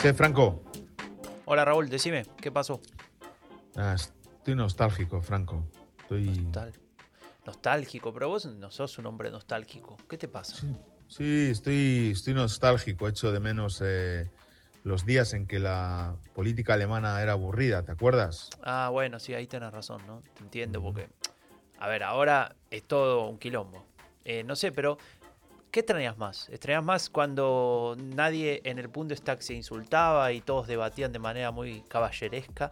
Che, Franco. Hola Raúl, decime, ¿qué pasó? Ah, estoy nostálgico, Franco. Estoy... Nostal- nostálgico, pero vos no sos un hombre nostálgico. ¿Qué te pasa? Sí, sí, estoy, estoy nostálgico. Echo de menos eh, los días en que la política alemana era aburrida, ¿te acuerdas? Ah, bueno, sí, ahí tenés razón, ¿no? Te entiendo, porque. A ver, ahora es todo un quilombo. Eh, no sé, pero. ¿Qué extrañas más? ¿Extrañas más cuando nadie en el Bundestag se insultaba y todos debatían de manera muy caballeresca?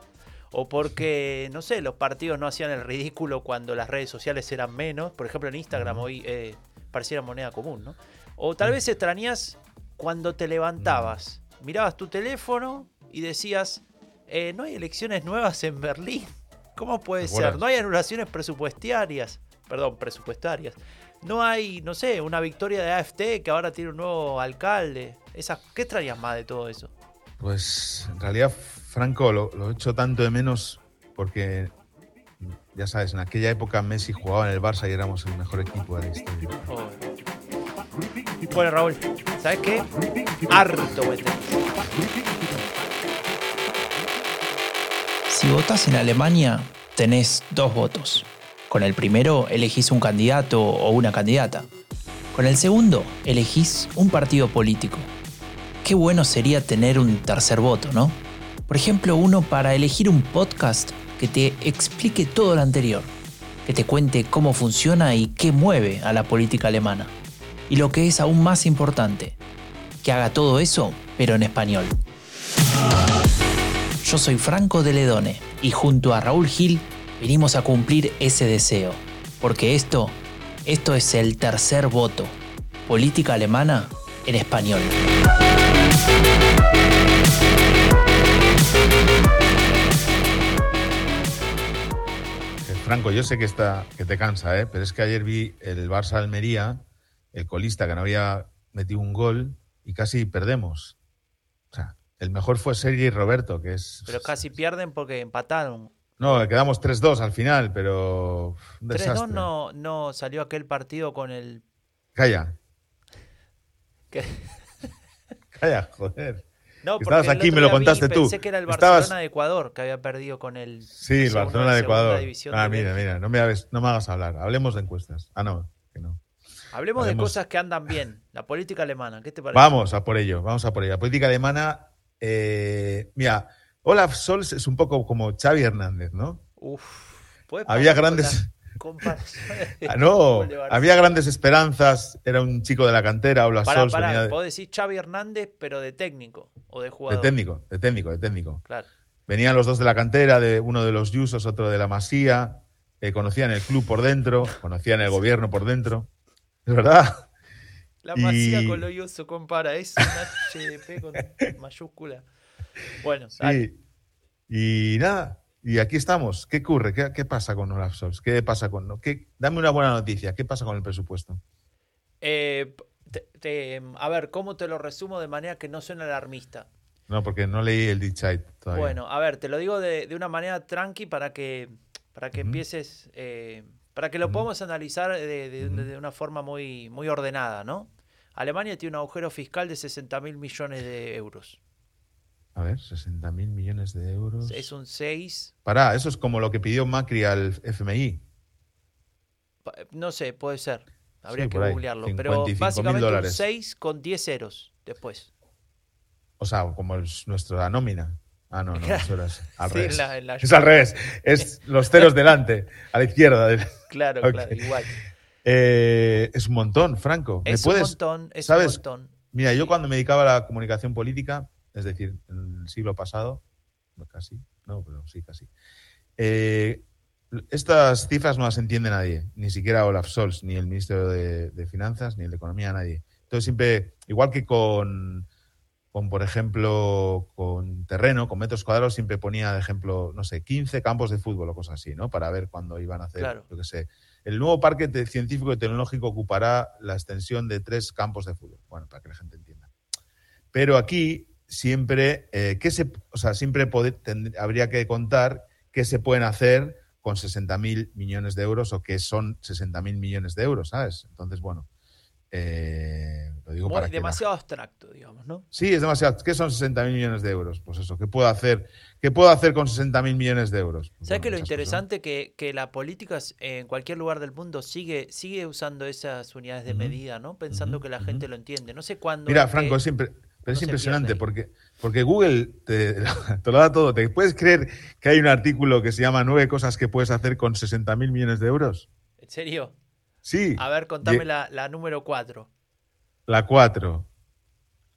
¿O porque, no sé, los partidos no hacían el ridículo cuando las redes sociales eran menos? Por ejemplo, en Instagram hoy eh, pareciera moneda común, ¿no? O tal vez extrañas cuando te levantabas, mirabas tu teléfono y decías, eh, no hay elecciones nuevas en Berlín. ¿Cómo puede ¿Te ser? No hay anulaciones presupuestarias. Perdón, presupuestarias. No hay, no sé, una victoria de AFT que ahora tiene un nuevo alcalde. Esas, ¿Qué extrañas más de todo eso? Pues en realidad, Franco, lo, lo echo tanto de menos porque, ya sabes, en aquella época Messi jugaba en el Barça y éramos el mejor equipo de la historia. Oh. Bueno, Raúl, ¿sabes qué? Harto tenés. Si votás en Alemania, tenés dos votos. Con el primero elegís un candidato o una candidata. Con el segundo elegís un partido político. Qué bueno sería tener un tercer voto, ¿no? Por ejemplo, uno para elegir un podcast que te explique todo lo anterior, que te cuente cómo funciona y qué mueve a la política alemana. Y lo que es aún más importante, que haga todo eso, pero en español. Yo soy Franco de Ledone y junto a Raúl Gil venimos a cumplir ese deseo. Porque esto, esto es el tercer voto. Política alemana en español. Eh, Franco, yo sé que, está, que te cansa, ¿eh? pero es que ayer vi el Barça Almería, el colista que no había metido un gol y casi perdemos. O sea, el mejor fue Sergi Roberto, que es. Pero casi pierden porque empataron. No, quedamos 3-2 al final, pero. uf, Un 3-2 desastre. no, no salió aquel partido con el... Calla, calla, joder. No, estabas aquí, me lo vi, contaste tú. Pensé que era el Estabas- Barcelona de Ecuador que había perdido con el... Sí, el Barcelona de Ecuador. Ah, de mira, mira, no me, hagas, no me hagas hablar. Hablemos de encuestas. Ah, no, que no. Hablemos de cosas que andan bien. La política alemana, ¿qué te parece? Vamos a por ello, vamos a por ello. La política alemana, eh, mira, Olaf Scholz es un poco como Xavi Hernández, ¿no? Uf, ¿puede Había grandes- de Ah, no, de había grandes esperanzas, era un chico de la cantera, Olaf Pará, Scholz pará, venía de, vos decís Xavi Hernández, pero de técnico o de de jugador. técnico, de técnico, de técnico. Claro. Venían los dos de la cantera, de uno de los Yusos, otro de la Masía, eh, conocían el club por dentro, conocían el gobierno por dentro. Es verdad. La Y- masía con lo Yuso compara, es un HDP con mayúscula. Bueno. Sí. Y nada, y aquí estamos. ¿Qué ocurre? ¿Qué, qué pasa con Olaf Scholz? ¿Qué pasa con.? ¿Qué, dame una buena noticia. ¿Qué pasa con el presupuesto? Eh, te- te- a ver, ¿cómo te lo resumo de manera que no suene alarmista? No, porque no leí el Dichait todavía. Bueno, a ver, te lo digo de, de una manera tranqui para que, para que empieces, eh, para que lo podamos analizar de, de- de una forma muy, muy ordenada, ¿no? Alemania tiene un agujero fiscal de 60 mil millones de euros. A ver, 60 mil millones de euros. Es un 6, Pará, eso es como lo que pidió Macri al FMI. pa- no sé, puede ser. Habría Sí, que por ahí, googlearlo. Pero 55.000 básicamente un dólares. 6 con 10 ceros después. O sea, como es nuestra nómina. Ah, no, no, eso era al Sí, revés. la- la- Es al revés. Es los ceros delante, a la izquierda. del- Claro, Ok. claro, igual. Eh, es un montón, Franco. ¿Me Es puedes, un montón, es sabes? un montón. Mira, yo cuando me dedicaba a la comunicación política, es decir, en el siglo pasado, casi, no, pero sí, casi. eh, estas cifras no las entiende nadie, ni siquiera Olaf Scholz, ni el ministro de, de Finanzas, ni el de Economía, nadie. Entonces siempre, igual que con, con, por ejemplo, con terreno, con metros cuadrados, siempre ponía de ejemplo, no sé, 15 campos de fútbol o cosas así, ¿no? Para ver cuándo iban a hacer, Claro. yo qué sé. El nuevo parque científico y tecnológico ocupará la extensión de tres campos de fútbol. Bueno, para que la gente entienda. Pero aquí siempre, eh, ¿qué se, o sea, siempre tend- habría que contar qué se pueden hacer con 60.000 millones de euros o qué son 60.000 millones de euros, ¿sabes? Entonces, bueno, Eh, lo digo Muy- para que la- demasiado abstracto, digamos, ¿no? Sí, es demasiado. ¿Qué son 60.000 millones de euros? Pues eso, ¿qué puedo hacer, ¿qué puedo hacer con 60.000 millones de euros? Pues ¿Sabes bueno, que lo interesante que, que la política en cualquier lugar del mundo sigue, sigue usando esas unidades de medida, ¿no? Pensando que la gente lo entiende. No sé cuándo. Mira, que- Franco, es, siempre, pero es impresionante pierde porque, porque Google te, te lo da todo. ¿Te puedes creer que hay un artículo que se llama Nueve cosas que puedes hacer con 60.000 millones de euros? ¿En serio? Sí. A ver, contame la, la número 4. La 4.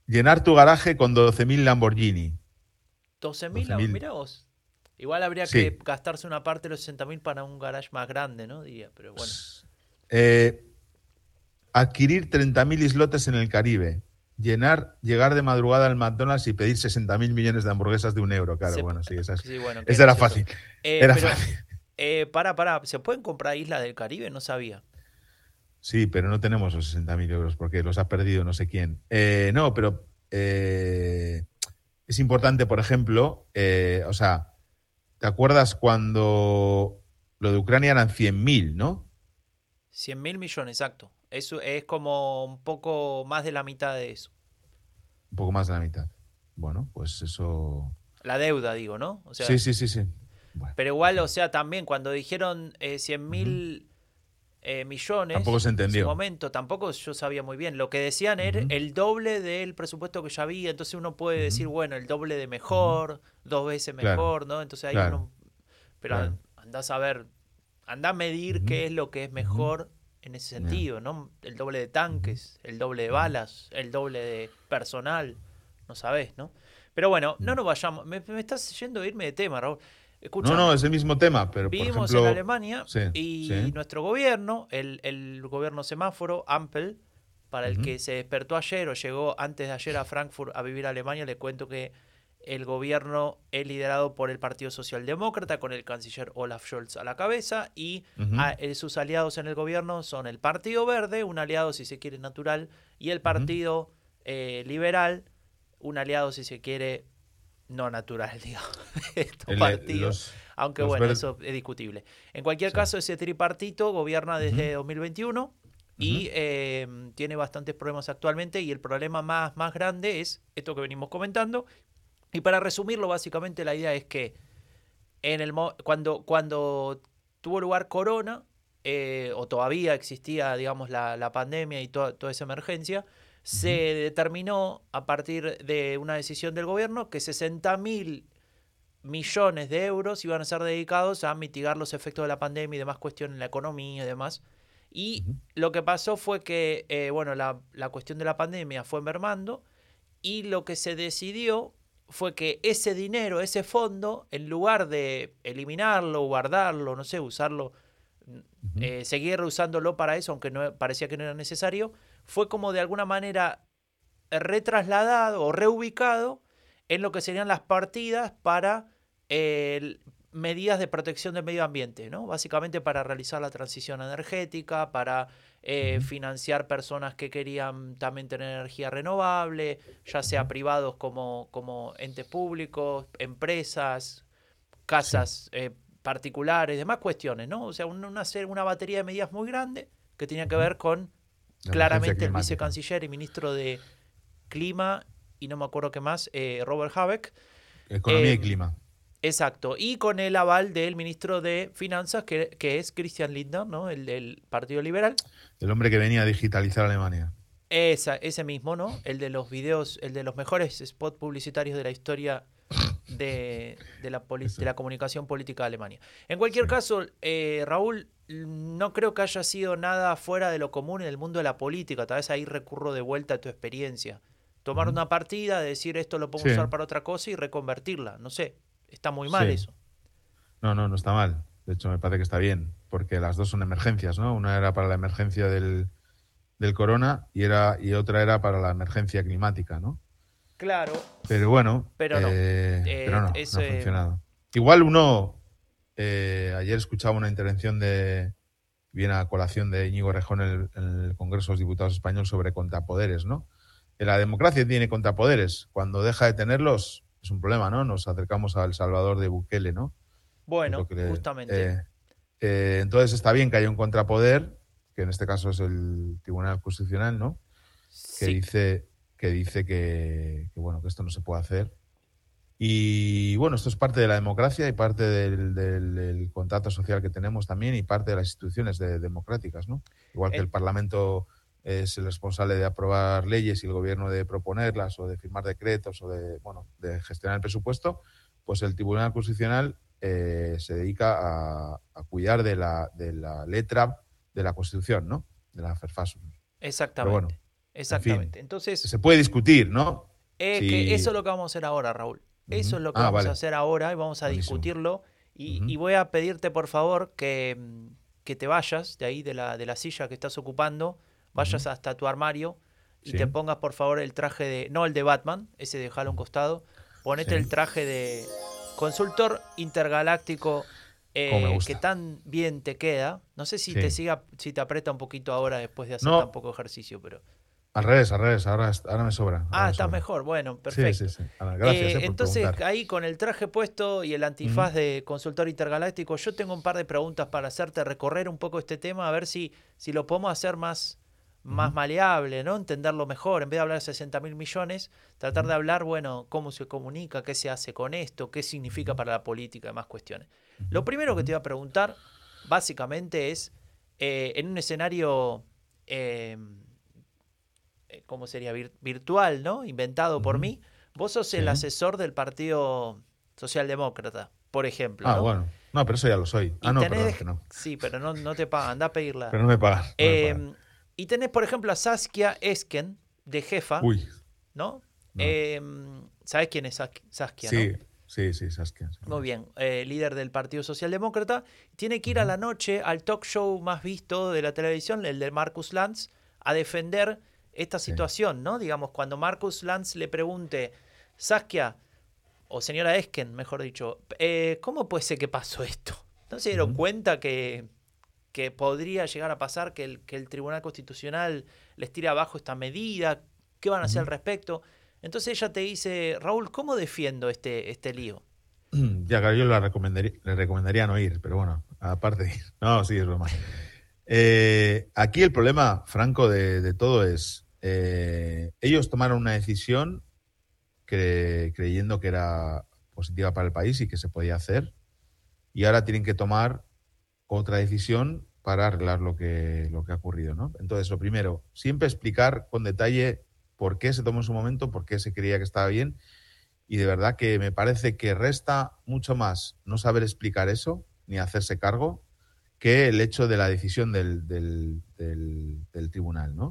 Llenar tu garaje con 12.000 Lamborghini. 12.000, 12.000. mira vos. Igual habría Sí. que gastarse una parte de los 60.000 para un garage más grande, ¿no? Diría, pero bueno. Eh, adquirir 30.000 islotes en el Caribe. Llenar, llegar de madrugada al McDonald's y pedir 60.000 millones de hamburguesas de un euro. Claro, Se- bueno, sí, esa, es- Sí, bueno, esa era fácil. Eh, Era pero, fácil. eh, para, para, ¿se pueden comprar islas del Caribe? No sabía. Sí, pero no tenemos los 60.000 euros porque los ha perdido no sé quién. Eh, no, pero eh, es importante, por ejemplo, o sea, ¿te acuerdas cuando lo de Ucrania eran 100.000, no? 100 mil millones, exacto. Eso es como un poco más de la mitad de eso. Un poco más de la mitad. Bueno, pues eso... La deuda, digo, ¿no? O sea, sí, sí, sí, sí. Bueno, Pero igual, o sea, también cuando dijeron eh, 100 mil eh, millones Tampoco se en su entendió. momento, tampoco yo sabía muy bien. Lo que decían era el doble del presupuesto que ya había. Entonces uno puede decir, bueno, el doble de mejor, dos veces Claro. mejor, ¿no? Entonces ahí Claro. uno. Pero Claro. andás a ver, andá a medir qué es lo que es mejor en ese sentido, ¿no? El doble de tanques, el doble de balas, el doble de personal, no sabés, ¿no? Pero bueno, no nos vayamos. Me, me estás yendo a irme de tema, Raúl. Escucha, no, no, es el mismo tema, pero Vivimos por ejemplo... en Alemania sí, y sí. nuestro gobierno, el, el gobierno semáforo, Ampel, para el que se despertó ayer o llegó antes de ayer a Frankfurt a vivir a Alemania, le cuento que el gobierno es liderado por el Partido Socialdemócrata con el canciller Olaf Scholz a la cabeza y Ujú. a- eh, sus aliados en el gobierno son el Partido Verde, un aliado si se quiere natural, y el Partido eh, Liberal, un aliado si se quiere no natural, digamos. Estos El- partidos. los- Aunque los bueno, verdes- eso es discutible. En cualquier Sí. caso, ese tripartito gobierna desde 2021 y eh, tiene bastantes problemas actualmente y el problema más, más grande es esto que venimos comentando. Y para resumirlo, básicamente la idea es que en el cuando, cuando tuvo lugar Corona, eh, o todavía existía, digamos, la, la pandemia y toda, toda esa emergencia, se determinó a partir de una decisión del gobierno que 60 mil millones de euros iban a ser dedicados a mitigar los efectos de la pandemia y demás cuestiones en la economía y demás. Y lo que pasó fue que, eh, bueno, la, la cuestión de la pandemia fue mermando y lo que se decidió fue que ese dinero, ese fondo, en lugar de eliminarlo, guardarlo, no sé, usarlo, eh, seguir usándolo para eso, aunque no parecía que no era necesario, fue como de alguna manera retrasladado o reubicado en lo que serían las partidas para eh, medidas de protección del medio ambiente, ¿no? Básicamente para realizar la transición energética, para eh, financiar personas que querían también tener energía renovable, ya sea privados como, como entes públicos, empresas, casas eh, particulares, demás cuestiones, ¿no? O sea, un- una, una batería de medidas muy grande que tenía que ver con La claramente el vicecanciller y ministro de Clima, y no me acuerdo qué más, eh, Robert Habeck. Economía eh, y clima. Exacto, y con el aval del ministro de Finanzas, que, que es Christian Lindner, ¿no? El del Partido Liberal. El hombre que venía a digitalizar Alemania. Esa, ese mismo, ¿no? El de los videos, el de los mejores spots publicitarios de la historia de, de la, de la comunicación política de Alemania. En cualquier Sí. caso, eh, Raúl, no creo que haya sido nada fuera de lo común en el mundo de la política. Tal vez ahí recurro de vuelta a tu experiencia. Tomar una partida, decir esto lo puedo Sí. usar para otra cosa y reconvertirla. No sé, está muy mal Sí. eso. No, no, no está mal. De hecho, me parece que está bien, porque las dos son emergencias, ¿no? Una era para la emergencia del, del corona y, era, y otra era para la emergencia climática, ¿no? Claro, Pero bueno, Pero no. eh, Eh, pero no, ha eh, funcionado. Igual uno, eh, ayer escuchaba una intervención de, viene a colación de Íñigo Rejón en el, en el Congreso de los Diputados Español sobre contrapoderes, ¿no? La democracia tiene contrapoderes. Cuando deja de tenerlos, es un problema, ¿no? Nos acercamos al Salvador de Bukele, ¿no? bueno, que le- justamente. eh, eh, entonces está bien que haya un contrapoder, que en este caso es el Tribunal Constitucional, ¿no? Que Sí. dice, que, dice que, que, bueno, que esto no se puede hacer. Y bueno, esto es parte de la democracia y parte del, del- del contrato social que tenemos también y parte de las instituciones de- democráticas, ¿no? Igual que El- el Parlamento es el responsable de aprobar leyes y el gobierno de proponerlas o de firmar decretos o de, bueno, de gestionar el presupuesto, pues el Tribunal Constitucional eh, se dedica a, a cuidar de la, de la letra de la Constitución, ¿no? De la FERFASUS. Exactamente. bueno, Exactamente. Entonces, Se puede discutir, ¿no? eh, sí. que eso es lo que vamos a hacer ahora, Raúl. Eso Ujú. es lo que Ah, vamos vale. a hacer ahora y vamos a Buenísimo. discutirlo. Y, Ujú. y voy a pedirte, por favor, que, que te vayas de ahí, de la, de la silla que estás ocupando, vayas hasta tu armario y Sí. te pongas, por favor, el traje de. No el de Batman, ese dejalo a un costado. Ponete Sí. el traje de consultor intergaláctico. eh, que tan bien te queda. No sé si Sí. te siga, si te aprieta un poquito ahora después de hacer No. tan poco ejercicio, pero. Al revés, al revés, ahora, ahora me sobra. ahora Ah, me estás sobra. mejor. Bueno, perfecto. Sí, sí, sí. Ahora, Gracias Eh, eh, por entonces, preguntar. ahí con el traje puesto y el antifaz de consultor intergaláctico, yo tengo un par de preguntas para hacerte recorrer un poco este tema, a ver si, si lo podemos hacer más, más maleable, ¿no? Entenderlo mejor. En vez de hablar de 60 mil millones, tratar de hablar, bueno, cómo se comunica, qué se hace con esto, qué significa para la política, más cuestiones. Lo primero que te iba a preguntar, básicamente, es eh, en un escenario. eh, eh, ¿Cómo sería? Vir- virtual, ¿no? Inventado por mí. Vos sos el Sí. asesor del Partido Socialdemócrata, por ejemplo. Ah, ¿no? bueno. No, pero eso ya lo soy. Y Ah, no, tenés- perdón, que no. Sí, pero no, no te pagan, anda a pedirla. Pero no me pagan. no me Eh, pagan. Y tenés, por ejemplo, a Saskia Esken, de jefa, Uy, ¿no? no. Eh, ¿Sabés quién es Saskia? sí, no? sí, sí, Saskia. sí. Muy bien, eh, líder del Partido Socialdemócrata, tiene que ir a la noche al talk show más visto de la televisión, el de Marcus Lanz, a defender esta Sí. situación, ¿no? Digamos, cuando Marcus Lanz le pregunte, Saskia, o señora Esken, mejor dicho, eh, ¿cómo puede ser que pasó esto? ¿No se dieron cuenta que, que podría llegar a pasar que el, que el Tribunal Constitucional les tire abajo esta medida? ¿Qué van a hacer al respecto? Entonces ella te dice, Raúl, ¿cómo defiendo este, este lío? Ya, claro, yo la recomendaría, le recomendaría no ir, pero bueno, aparte de ir. No, sí, es broma. Eh, aquí el problema, Franco, de, de todo es, eh, ellos tomaron una decisión cre- creyendo que era positiva para el país y que se podía hacer, y ahora tienen que tomar otra decisión para arreglar lo que, lo que ha ocurrido, ¿no? Entonces, lo primero, siempre explicar con detalle por qué se tomó en su momento, por qué se creía que estaba bien, y de verdad que me parece que resta mucho más no saber explicar eso, ni hacerse cargo, que el hecho de la decisión del, del, del- del tribunal, ¿no?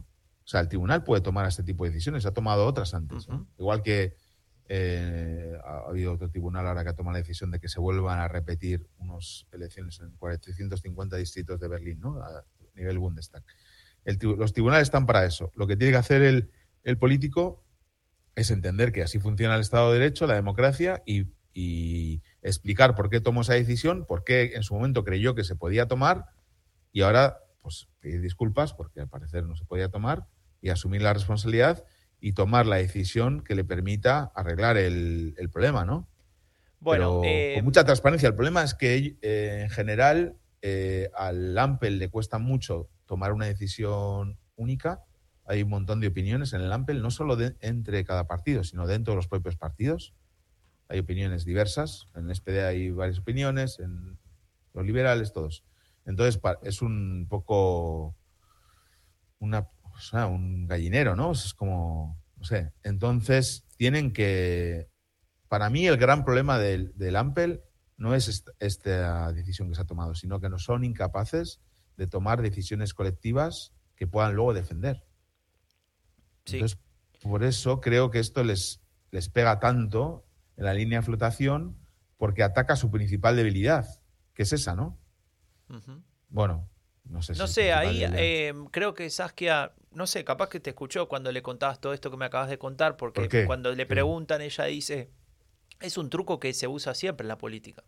O sea, el tribunal puede tomar este tipo de decisiones, ha tomado otras antes. Igual que eh, ha habido otro tribunal ahora que ha tomado la decisión de que se vuelvan a repetir unas elecciones en 450 distritos de Berlín, ¿no? A nivel Bundestag. Los tribunales están para eso. Lo que tiene que hacer el, político es entender que así funciona el Estado de Derecho, la democracia y, y explicar por qué tomó esa decisión, por qué en su momento creyó que se podía tomar y ahora pues pedir disculpas porque al parecer no se podía tomar y asumir la responsabilidad y tomar la decisión que le permita arreglar el, el problema, ¿no? Bueno, Pero eh, con mucha transparencia. El problema es que eh, en general eh, al Ampel le cuesta mucho tomar una decisión única. Hay un montón de opiniones en el Ampel, no solo de- entre cada partido, sino dentro de los propios partidos. Hay opiniones diversas. En el SPD hay varias opiniones, en los liberales, todos. Entonces es un poco una, o sea, un gallinero, ¿no? Es como, no sé. Entonces tienen que para mí el gran problema del, del Ampel no es est- esta decisión que se ha tomado, sino que no son incapaces de tomar decisiones colectivas que puedan luego defender. sí. Entonces, por eso creo que esto les, les pega tanto en la línea de flotación, porque ataca su principal debilidad, que es esa, ¿no? Bueno, no sé. No ahí eh, creo que Saskia, no sé, capaz que te escuchó cuando le contabas todo esto que me acabas de contar, porque cuando le preguntan, ella dice, es un truco que se usa siempre en la política.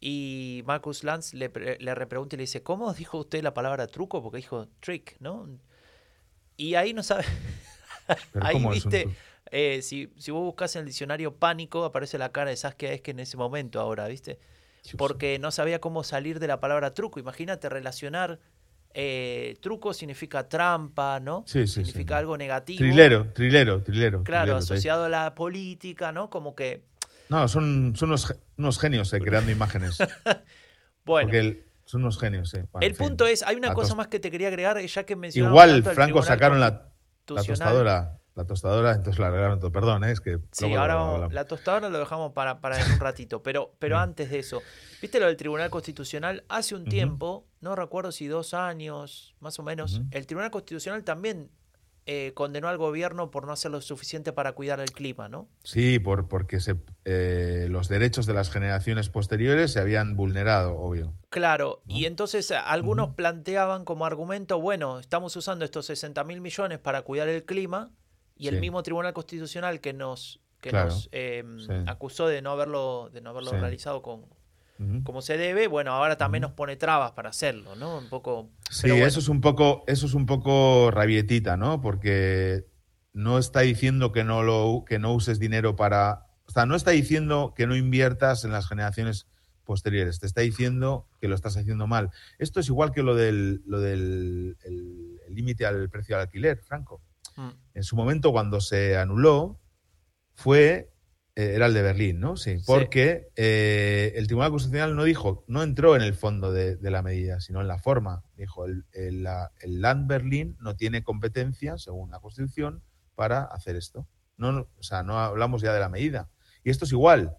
Y Marcus Lanz le, le repregunta y le dice, ¿cómo dijo usted la palabra truco? Porque dijo trick, ¿no? Y ahí no sabe, ahí ¿cómo es un viste, eh, si, si vos buscas en el diccionario pánico, aparece la cara de Saskia es que en ese momento ahora, ¿viste? Porque no sabía cómo salir de la palabra truco. Imagínate relacionar eh, truco significa trampa, ¿no? Sí, sí, significa sí. algo negativo. Trilero, trilero, trilero. Claro, trilero, asociado a la política, ¿no? Como que, No, son, son unos, unos genios eh, creando imágenes. bueno. Porque el- son unos genios. eh. Bueno, el fin. punto es, hay una cosa tos- más que te quería agregar, ya que mencionamos Igual, Franco, sacaron la, la tostadora. La tostadora, entonces la arreglaron todo. Perdón, eh, es que. Sí, ahora lo vamos- la tostadora lo dejamos para, para en un ratito, pero, pero antes de eso, ¿viste lo del Tribunal Constitucional? Hace un tiempo, no recuerdo si dos años, más o menos, el Tribunal Constitucional también eh, condenó al gobierno por no hacer lo suficiente para cuidar el clima, ¿no? Sí, por, porque se, eh, los derechos de las generaciones posteriores se habían vulnerado, obvio. Claro, ¿no? y entonces eh, algunos planteaban como argumento, bueno, estamos usando estos 60 mil millones para cuidar el clima y el mismo Tribunal Constitucional que nos, que Claro, nos eh, sí. acusó de no haberlo, de no haberlo Sí. realizado con, como se debe, bueno, ahora también nos pone trabas para hacerlo, ¿no? Un poco... Sí, bueno, eso es un poco, eso es un poco rabietita, ¿no? Porque no está diciendo que no lo, que no uses dinero para. O sea, no está diciendo que no inviertas en las generaciones posteriores. Te está diciendo que lo estás haciendo mal. Esto es igual que lo del lo del el- el límite al precio del alquiler, Franco. Mm, En su momento, cuando se anuló, fue eh, era el de Berlín, ¿no? Sí, porque eh, el Tribunal Constitucional no dijo, no entró en el fondo de, de la medida, sino en la forma. Dijo, el, el, la- el Land Berlín no tiene competencia, según la Constitución, para hacer esto. No, no, o sea, no hablamos ya de la medida. Y esto es igual.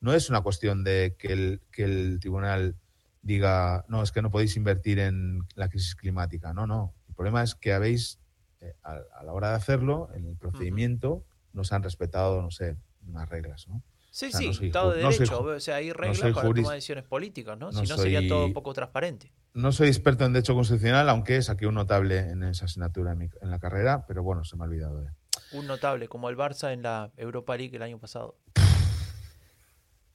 No es una cuestión de que el, que el tribunal diga, no, es que no podéis invertir en la crisis climática. No, no. El problema es que habéis, eh, a, a la hora de hacerlo, en el procedimiento, no se han respetado, no sé, unas reglas, ¿no? Sí, O sea, sí, no soy Estado de no soy Derecho, ju- o sea, hay reglas soy para juris- tomar decisiones políticas, ¿no? no si no sería soy- todo poco transparente. No soy experto en derecho constitucional, aunque saqué un notable en esa asignatura en, mi- en la carrera, pero bueno, se me ha olvidado. de- Un notable, como el Barça en la Europa League el año pasado.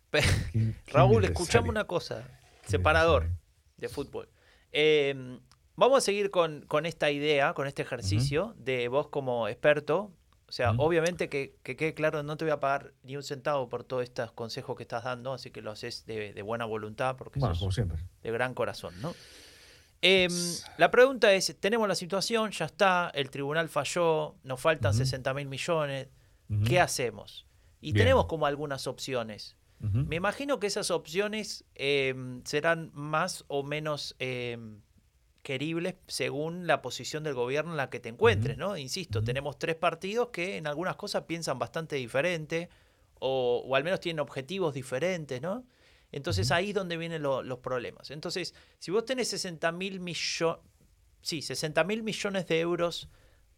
Pe- ¿Quién- quién Raúl, escuchame una cosa. Separador de fútbol. Eh, vamos a seguir con, con esta idea, con este ejercicio de vos como experto. O sea, obviamente que, que quede claro, no te voy a pagar ni un centavo por todos estos consejos que estás dando, así que lo haces de, de buena voluntad porque Bueno, sos como siempre. de gran corazón, ¿no? Em, la pregunta es, tenemos la situación, ya está, el tribunal falló, nos faltan Ujú. 60 mil millones. ¿qué hacemos? Y Bien. tenemos como algunas opciones. Me imagino que esas opciones em, serán más o menos em, queribles según la posición del gobierno en la que te encuentres. ¿no? Insisto, tenemos tres partidos que en algunas cosas piensan bastante diferente o, o al menos tienen objetivos diferentes, ¿no? Entonces ahí es donde vienen lo- los problemas. Entonces, si vos tenés 60 mil millones, sí, 60 mil millones de euros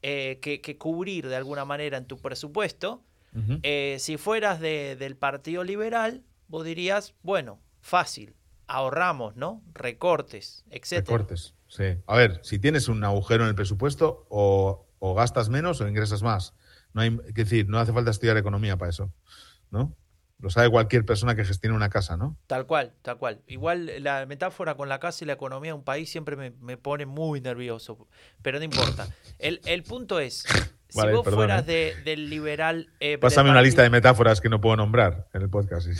eh, que, que cubrir de alguna manera en tu presupuesto, eh, si fueras de- del Partido Liberal, vos dirías, bueno, fácil, ahorramos, ¿no? Recortes, etcétera. Recortes, sí. A ver, si tienes un agujero en el presupuesto, o, o gastas menos o ingresas más. No hay, es decir, no hace falta estudiar economía para eso, ¿no? Lo sabe cualquier persona que gestione una casa, ¿no? Tal cual, tal cual. Igual la metáfora con la casa y la economía de un país siempre me, me pone muy nervioso, pero no importa. El, el punto es, si Vale, vos perdón, fueras ¿eh? de- del liberal... eh, Pásame del una lista de metáforas que no puedo nombrar en el podcast. si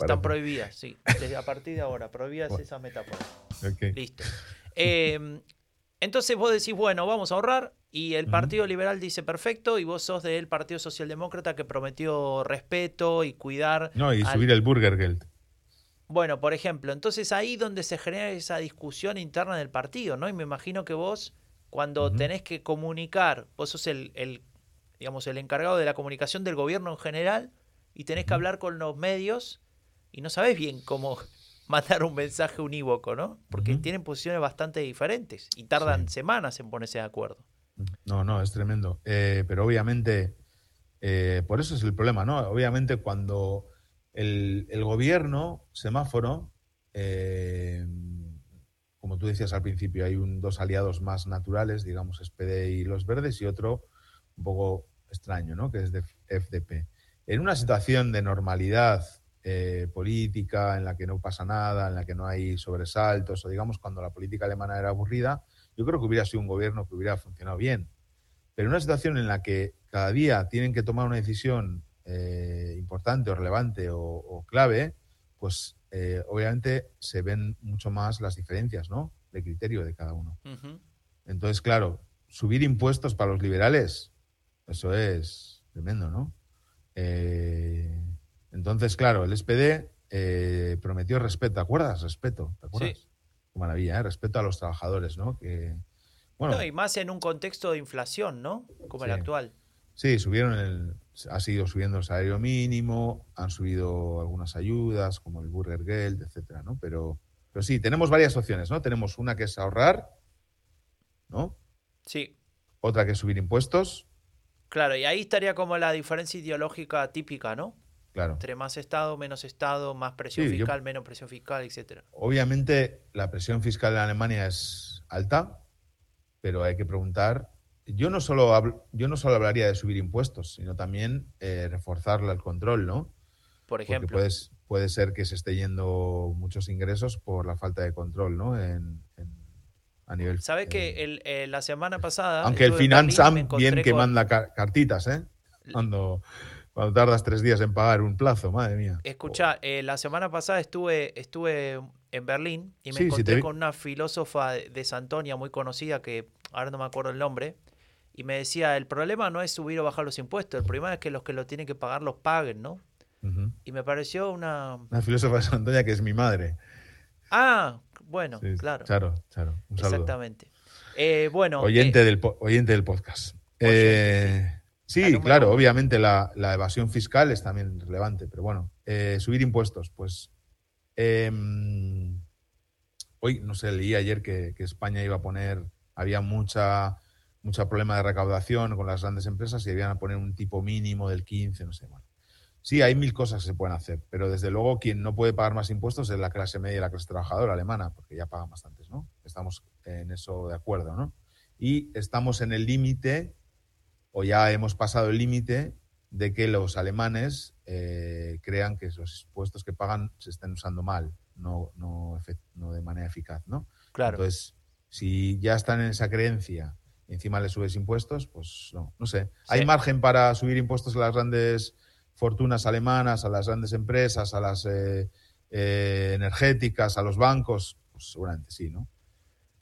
Están prohibidas, sí. Desde a partir de ahora, prohibidas Bueno. esas metáforas. Listo. Eh, entonces vos decís, bueno, vamos a ahorrar. Y el. Partido Liberal dice perfecto. Y vos sos del Partido Socialdemócrata que prometió respeto y cuidar. No, y al- subir el Burger Geld. Bueno, por ejemplo, entonces ahí donde se genera esa discusión interna del partido, ¿no? Y me imagino que vos, cuando tenés que comunicar, vos sos el, el, digamos, el encargado de la comunicación del gobierno en general y tenés que hablar con los medios y no sabés bien cómo mandar un mensaje unívoco, ¿no? Porque tienen posiciones bastante diferentes y tardan Sí. semanas en ponerse de acuerdo. No, no, es tremendo. Eh, pero obviamente, eh, por eso es el problema, ¿no? Obviamente cuando el, el gobierno, semáforo, eh, como tú decías al principio, hay un, dos aliados más naturales, digamos, SPD y los verdes, y otro un poco extraño, ¿no? Que es de FDP. En una situación de normalidad eh, política, en la que no pasa nada, en la que no hay sobresaltos, o digamos cuando la política alemana era aburrida, yo creo que hubiera sido un gobierno que hubiera funcionado bien. Pero en una situación en la que cada día tienen que tomar una decisión eh, importante o relevante o, o clave, pues eh, obviamente se ven mucho más las diferencias, ¿no? de criterio de cada uno. Ujú. Entonces, claro, subir impuestos para los liberales, eso es tremendo, ¿no? Eh, entonces, claro, el SPD eh, prometió respeto, ¿te acuerdas? Respeto, ¿te acuerdas? Sí. Qué maravilla, ¿eh? Respeto a los trabajadores, ¿no? Que, bueno, No, y más en un contexto de inflación, ¿no? Como el actual. Sí, subieron el, ha seguido subiendo el salario mínimo, han subido algunas ayudas como el Burger Geld, etcétera, ¿no? Pero, pero sí, tenemos varias opciones, ¿no? Tenemos una que es ahorrar, ¿no? Sí, Otra que es subir impuestos, claro, y ahí estaría como la diferencia ideológica típica, ¿no? Claro. Entre más Estado, menos Estado, más presión Sí, yo- fiscal, menos presión fiscal, etcétera. Obviamente la presión fiscal en Alemania es alta, pero hay que preguntar. Yo no solo hablo- yo no solo hablaría de subir impuestos, sino también eh, reforzar el control, ¿no? Por Porque ejemplo. puedes, puede ser que se esté yendo muchos ingresos por la falta de control, ¿no? En, en- a nivel. ¿Sabes eh, que el- eh, la semana pasada. aunque el encontré bien que con- manda ca- cartitas, ¿eh? Cuando, cuando tardas tres días en pagar un plazo, madre mía. Escucha, eh, la semana pasada estuve, estuve en Berlín y me Sí, encontré con una filósofa de Santonia muy conocida que ahora no me acuerdo el nombre. Y me decía, el problema no es subir o bajar los impuestos, el problema es que los que lo tienen que pagar los paguen, ¿no? Y me pareció una... Una filósofa de Santoña que es mi madre. Ah, bueno, Sí, claro. Charo, Charo. Un saludo. Exactamente. Eh, bueno, oyente, eh, del, oyente del podcast. Oyente, Eh, sí, Número claro, uno. obviamente la, la evasión fiscal es también relevante, pero bueno, eh, subir impuestos, pues em, hoy, no sé, leí ayer que, que España iba a poner, había mucha, mucha problema de recaudación con las grandes empresas y iban a poner un tipo mínimo del 15, no sé, bueno. Sí, hay mil cosas que se pueden hacer, pero desde luego quien no puede pagar más impuestos es la clase media y la clase trabajadora alemana, porque ya pagan bastantes, ¿no? Estamos en eso de acuerdo, ¿no? Y estamos en el límite, o ya hemos pasado el límite, de que los alemanes eh, crean que los impuestos que pagan se estén usando mal, no, no, de manera eficaz, ¿no? claro. Entonces, si ya están en esa creencia y encima le subes impuestos, pues no, no sé. ¿Hay Sí. margen para subir impuestos a las grandes fortunas alemanas, a las grandes empresas, a las eh, eh, energéticas, a los bancos? Pues seguramente sí, ¿no?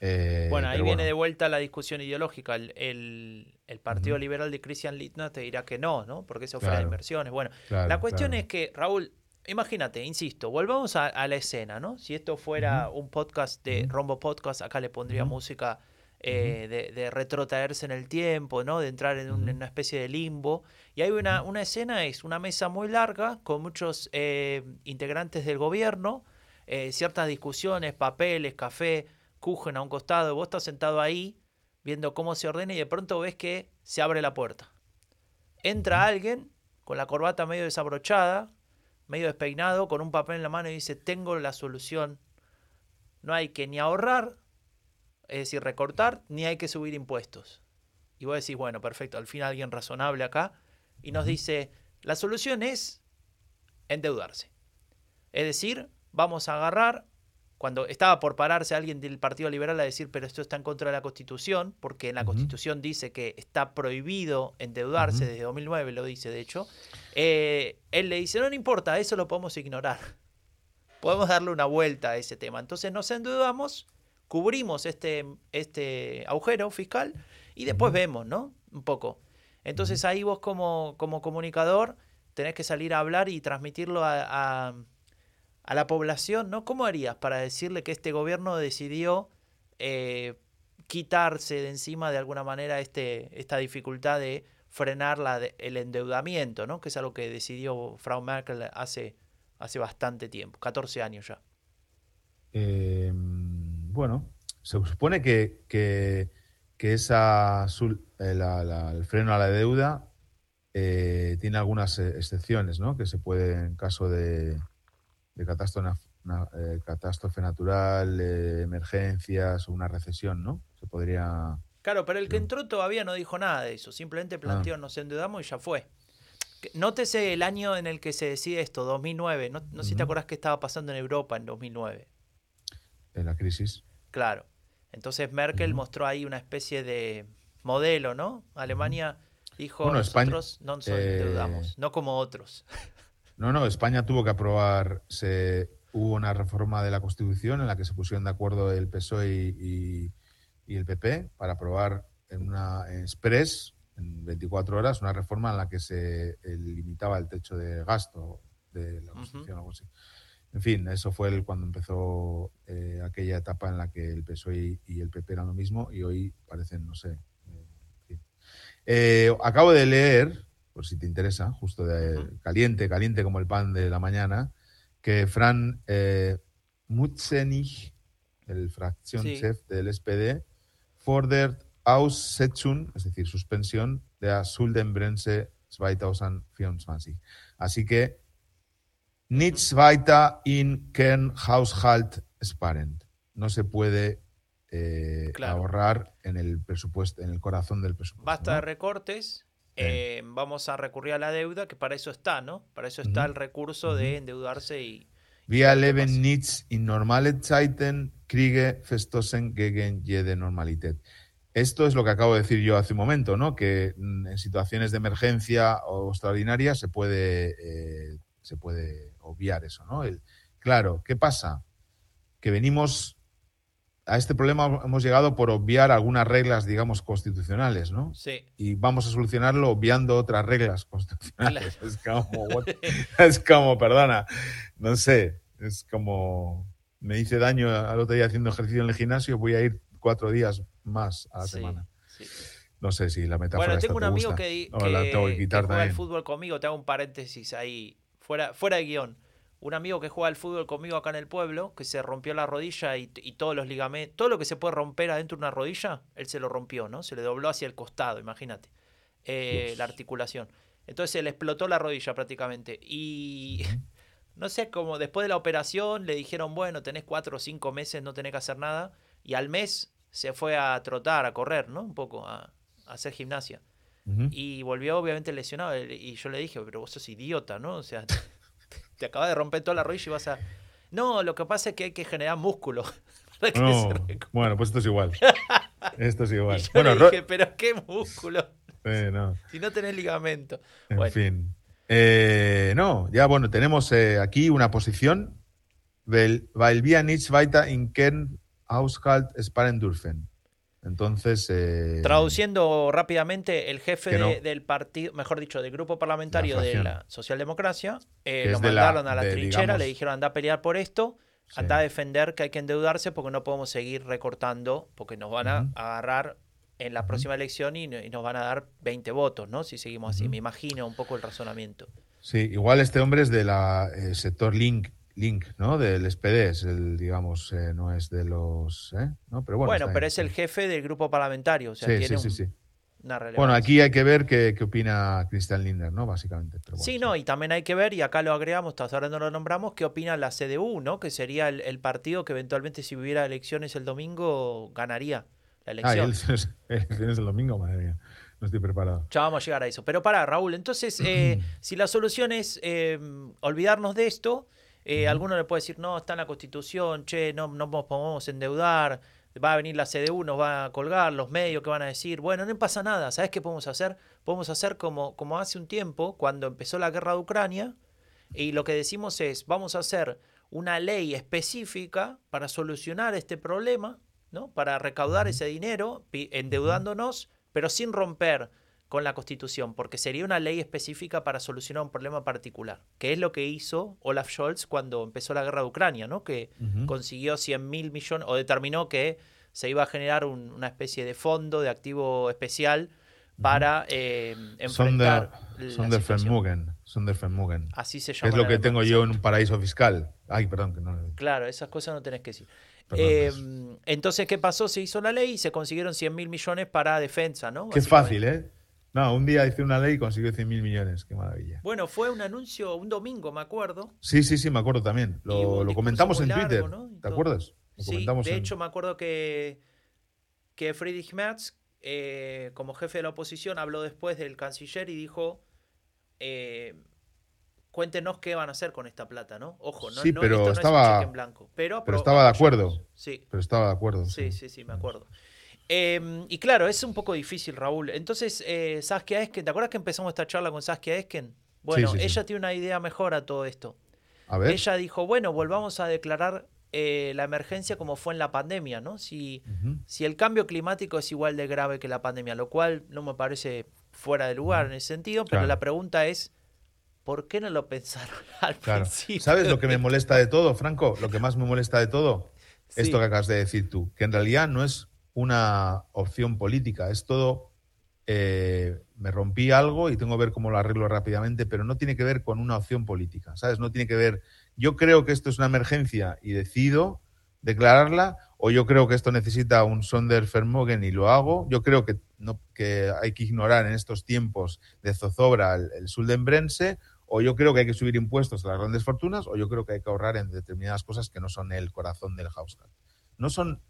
Eh, Bueno, ahí viene bueno. de vuelta la discusión ideológica. El, el- el Partido. Liberal de Christian Lindner te dirá que no, ¿no? Porque eso frena Claro. inversiones. Bueno, Claro, la cuestión claro. es que, Raúl, imagínate, insisto, volvamos a, a la escena, ¿no? Si esto fuera un podcast de. Rombo Podcast, acá le pondría música eh, de, de retrotraerse en el tiempo, ¿no? De entrar en, un- Ujú. en una especie de limbo. Y hay una, una escena, es una mesa muy larga con muchos eh, integrantes del gobierno, ciertas discusiones, papeles, café, Kuchen a un costado, vos estás sentado ahí viendo cómo se ordena y de pronto ves que se abre la puerta. Entra alguien con la corbata medio desabrochada, medio despeinado, con un papel en la mano y dice, tengo la solución. No hay que ni ahorrar, es decir, recortar, ni hay que subir impuestos. Y vos decís, bueno, perfecto, al fin alguien razonable acá. Y nos dice, la solución es endeudarse. Es decir, vamos a agarrar, cuando estaba por pararse alguien del Partido Liberal a decir, pero esto está en contra de la Constitución, porque en la. Constitución dice que está prohibido endeudarse, desde 2009 lo dice de hecho, eh, él le dice, no, no importa, eso lo podemos ignorar. Podemos darle una vuelta a ese tema. Entonces nos endeudamos, cubrimos este, este agujero fiscal y después vemos, ¿no? Un poco. Entonces ahí vos como, como comunicador tenés que salir a hablar y transmitirlo a, a- a la población, ¿no? ¿Cómo harías para decirle que este gobierno decidió eh, quitarse de encima de alguna manera este, esta dificultad de frenar la el endeudamiento, ¿no? Que es algo que decidió Frau Merkel hace, hace bastante tiempo, 14 años ya. Eh, bueno, se supone que, que, que esa eh, el freno a la deuda eh, tiene algunas excepciones, ¿no? Que se puede, en caso de, de catástrofe, eh, catástrofe natural, eh, emergencias o una recesión, ¿no? Se podría. Claro, pero el que entró todavía no dijo nada de eso, simplemente planteó nos endeudamos y ya fue. Nótese el año en el que se decide esto, 2009. No, no sé si te acuerdas qué estaba pasando en Europa en 2009. en la crisis. Claro. Entonces Merkel mostró ahí una especie de modelo, ¿no? Alemania dijo, Bueno, España- nosotros no nos eh, endeudamos, no como otros. No, no, España tuvo que aprobar, se, hubo una reforma de la Constitución en la que se pusieron de acuerdo el PSOE y, y- y el PP para aprobar en una en express, en 24 horas, una reforma en la que se limitaba el techo de gasto de la Constitución, algo así. En fin, eso fue el- cuando empezó eh, aquella etapa en la que el PSOE y, y el PP eran lo mismo y hoy parecen, no sé. eh, en fin. Eh, acabo de leer, por si te interesa, justo de caliente, caliente como el pan de la mañana, que Fran eh, Mutzenich, el fractionchef del SPD, fordert Aussetzung, es decir, suspensión de la Schuldenbremse 2024. Así que nichts weiter in Kernhaushalt sparen. No se puede eh, Claro. ahorrar en el presupuesto, en el corazón del presupuesto. Basta ¿no? de recortes. Eh, vamos a recurrir a la deuda, que para eso está, ¿no? Para eso está el recurso de endeudarse y. Qué leben nichts in normale Zeiten, Kriege verstoßen gegen jede Normalität. Esto es lo que acabo de decir yo hace un momento, ¿no? Que mm, en situaciones de emergencia o extraordinaria se puede, eh, se puede obviar eso, ¿no? El- claro, ¿qué pasa? Que venimos a este problema hemos llegado por obviar algunas reglas, digamos, constitucionales, ¿no? Sí. y vamos a solucionarlo obviando otras reglas constitucionales. Es como, what- es como, perdona, no sé, es como, me hice daño al otro día haciendo ejercicio en el gimnasio, voy a ir cuatro días más a la sí, semana. sí. No sé si la metáfora Bueno, esta tengo un te amigo gusta. que, No, la tengo que que- que juega al fútbol conmigo. Te hago un paréntesis ahí, fuera, fuera de guion. Un amigo que juega al fútbol conmigo acá en el pueblo, que se rompió la rodilla y, y todos los ligamentos, todo lo que se puede romper adentro de una rodilla, él se lo rompió, ¿no? Se le dobló hacia el costado, imagínate. Eh, la articulación. Entonces se le explotó la rodilla prácticamente. Y no sé, como después de la operación le dijeron, bueno, tenés cuatro o cinco meses, no tenés que hacer nada. Y al mes se fue a trotar, a correr, ¿no? Un poco, a, a hacer gimnasia. Y volvió obviamente lesionado. Y yo le dije, pero vos sos idiota, ¿no? O sea, te acabas de romper toda la rodilla y vas a... No, lo que pasa es que hay que generar músculo. para que No, se recupere. bueno, pues esto es igual. Esto es Y igual. yo Bueno, le Ro- dije, pero qué músculo. eh, no. Si no tenés ligamento. En Bueno. fin. Eh, no, ya bueno, tenemos eh, aquí una posición. Weil, weil wir nichts weiter in Kernhaushalt sparen dürfen. Entonces. eh, Traduciendo rápidamente, el jefe no. de- del partido, mejor dicho, del grupo parlamentario de la socialdemocracia, eh, lo de la- mandaron a la de, trinchera, digamos- le dijeron anda a pelear por esto, sí. anda a defender que hay que endeudarse porque no podemos seguir recortando, porque nos van a agarrar en la próxima elección y, no- y nos van a dar 20 votos, ¿no? Si seguimos así. Me imagino un poco el razonamiento. Sí, igual este hombre es del sector Link, Link, ¿no? Del SPD, es el, digamos, eh, no es de los. ¿eh? ¿no? Pero bueno, Bueno, pero es el jefe del grupo parlamentario, o sea, Sí, tiene sí, sí, un- sí. una. Bueno, aquí hay que ver qué, qué opina Christian Lindner, ¿no? Básicamente. pero bueno, Sí, no, y también hay que ver, y acá lo agregamos, hasta ahora no lo nombramos, qué opina la CDU, ¿no? Que sería el, el partido que eventualmente si hubiera elecciones el domingo ganaría la Ah, elección. elecciones, elecciones el domingo, madre mía. No estoy preparado. Ya vamos a llegar a eso. Pero para, Raúl, entonces, eh, si la solución es olvidarnos de esto, eh, alguno le puede decir, no, está en la Constitución, che, no, no nos podemos endeudar, va a venir la CDU, nos va a colgar, los medios que van a decir, bueno, no pasa nada, ¿sabes qué podemos hacer? Podemos hacer como, como hace un tiempo, cuando empezó la guerra de Ucrania, y lo que decimos es, vamos a hacer una ley específica para solucionar este problema, ¿no? Para recaudar ese dinero, endeudándonos, pero sin romper con la Constitución, porque sería una ley específica para solucionar un problema particular, que es lo que hizo Olaf Scholz cuando empezó la guerra de Ucrania, ¿no? Que consiguió 100 mil millones, o determinó que se iba a generar un- una especie de fondo de activo especial para eh, enfrentar la situación. Sondervermögen. Sondervermögen. Así se llama. es lo que tengo yo en un paraíso fiscal. Ay, perdón, que no. Claro, esas cosas no tenés que decir. Eh, entonces, ¿qué pasó? Se hizo la ley y se consiguieron 100 mil millones para defensa, ¿no? Qué fácil, ¿eh? No, un día hice una ley y consiguió 100 mil millones. Qué maravilla. Bueno, fue un anuncio un domingo, me acuerdo. Sí, sí, sí, me acuerdo también. Lo, comentamos en largo, Twitter. ¿Te acuerdas? Lo Sí, de en- hecho me acuerdo que, que Friedrich Merz, eh, como jefe de la oposición, habló después del canciller y dijo, eh, cuéntenos qué van a hacer con esta plata, ¿no? Ojo, no, Sí, no, pero esto no es estaba- un cheque en blanco. Pero, estaba de acuerdo. Sí, Pero estaba de acuerdo. sí, sí, sí, me acuerdo. Eh, y claro, es un poco difícil, Raúl. Entonces, eh, Saskia Esken, ¿te acuerdas que empezamos esta charla con Saskia Esken? Bueno, sí, sí. ella tiene una idea mejor a todo esto. A ver. ella dijo, bueno, volvamos a declarar eh, la emergencia como fue en la pandemia, ¿no? Si, si el cambio climático es igual de grave que la pandemia, lo cual no me parece fuera de lugar en ese sentido, pero Claro. la pregunta es, ¿por qué no lo pensaron al Claro. principio? ¿Sabes lo que me molesta de todo, Franco? Lo que más me molesta de todo, Sí. esto que acabas de decir tú, que en realidad no es una opción política, es todo, eh, me rompí algo y tengo que ver cómo lo arreglo rápidamente, pero no tiene que ver con una opción política, ¿sabes? No tiene que ver, yo creo que esto es una emergencia y decido declararla, o yo creo que esto necesita un Sondervermögen y lo hago, yo creo que, no, que hay que ignorar en estos tiempos de zozobra el, el o yo creo que hay que subir impuestos a las grandes fortunas, o yo creo que hay que ahorrar en determinadas cosas que no son el corazón del household. No son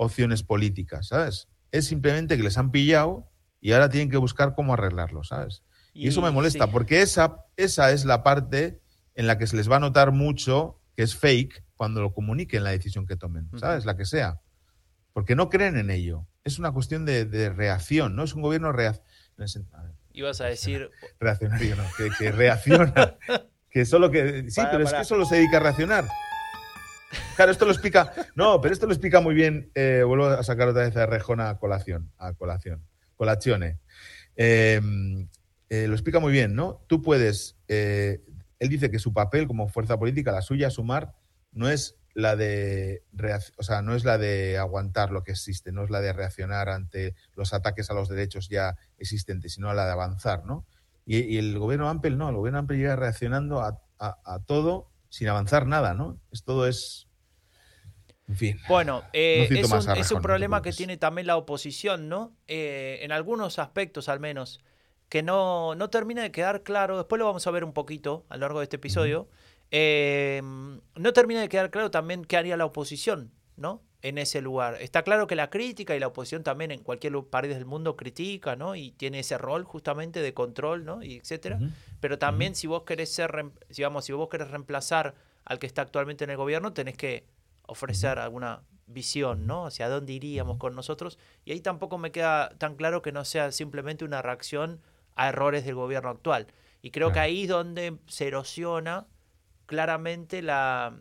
opciones políticas, ¿sabes? Es simplemente que les han pillado y ahora tienen que buscar cómo arreglarlo, ¿sabes? Y, eso me molesta, sí. porque esa, esa es la parte en la que se les va a notar mucho que es fake cuando lo comuniquen la decisión que tomen, ¿sabes? La que sea. Porque no creen en ello. Es una cuestión de, de reacción, ¿no? Es un gobierno reac- Ibas a decir, reaccionario, ¿no? Que, que reacciona. que solo que. Sí, Para, pero es que solo se dedica a reaccionar. Claro, esto lo explica. No, pero esto lo explica muy bien. eh, vuelvo a sacar otra vez a Rejona a colación. A colación. Colazione. Eh, eh, lo explica muy bien, ¿no? Tú puedes. eh, él dice que su papel como fuerza política, la suya, sumar, no es la de o sea, no es la de aguantar lo que existe, no es la de reaccionar ante los ataques a los derechos ya existentes, sino la de avanzar, ¿no? Y, el gobierno Ampel no, el gobierno Ampel llega reaccionando a todo sin avanzar nada, ¿no? Es todo es. En fin. Bueno, eh, es, un, es un no problema que tiene también la oposición, ¿no? Eh, en algunos aspectos al menos, que no, no termina de quedar claro, después lo vamos a ver un poquito a lo largo de este episodio, eh, no termina de quedar claro también qué haría la oposición, ¿no? En ese lugar. Está claro que la crítica y la oposición también en cualquier país del mundo critica, ¿no? Y tiene ese rol justamente de control, ¿no? Y etcétera. Pero también si vos querés ser, digamos, si vos querés reemplazar al que está actualmente en el gobierno, tenés que ofrecer alguna visión, ¿no? Hacia dónde iríamos con nosotros. Y ahí tampoco me queda tan claro que no sea simplemente una reacción a errores del gobierno actual. Y creo que ahí es donde se erosiona claramente la,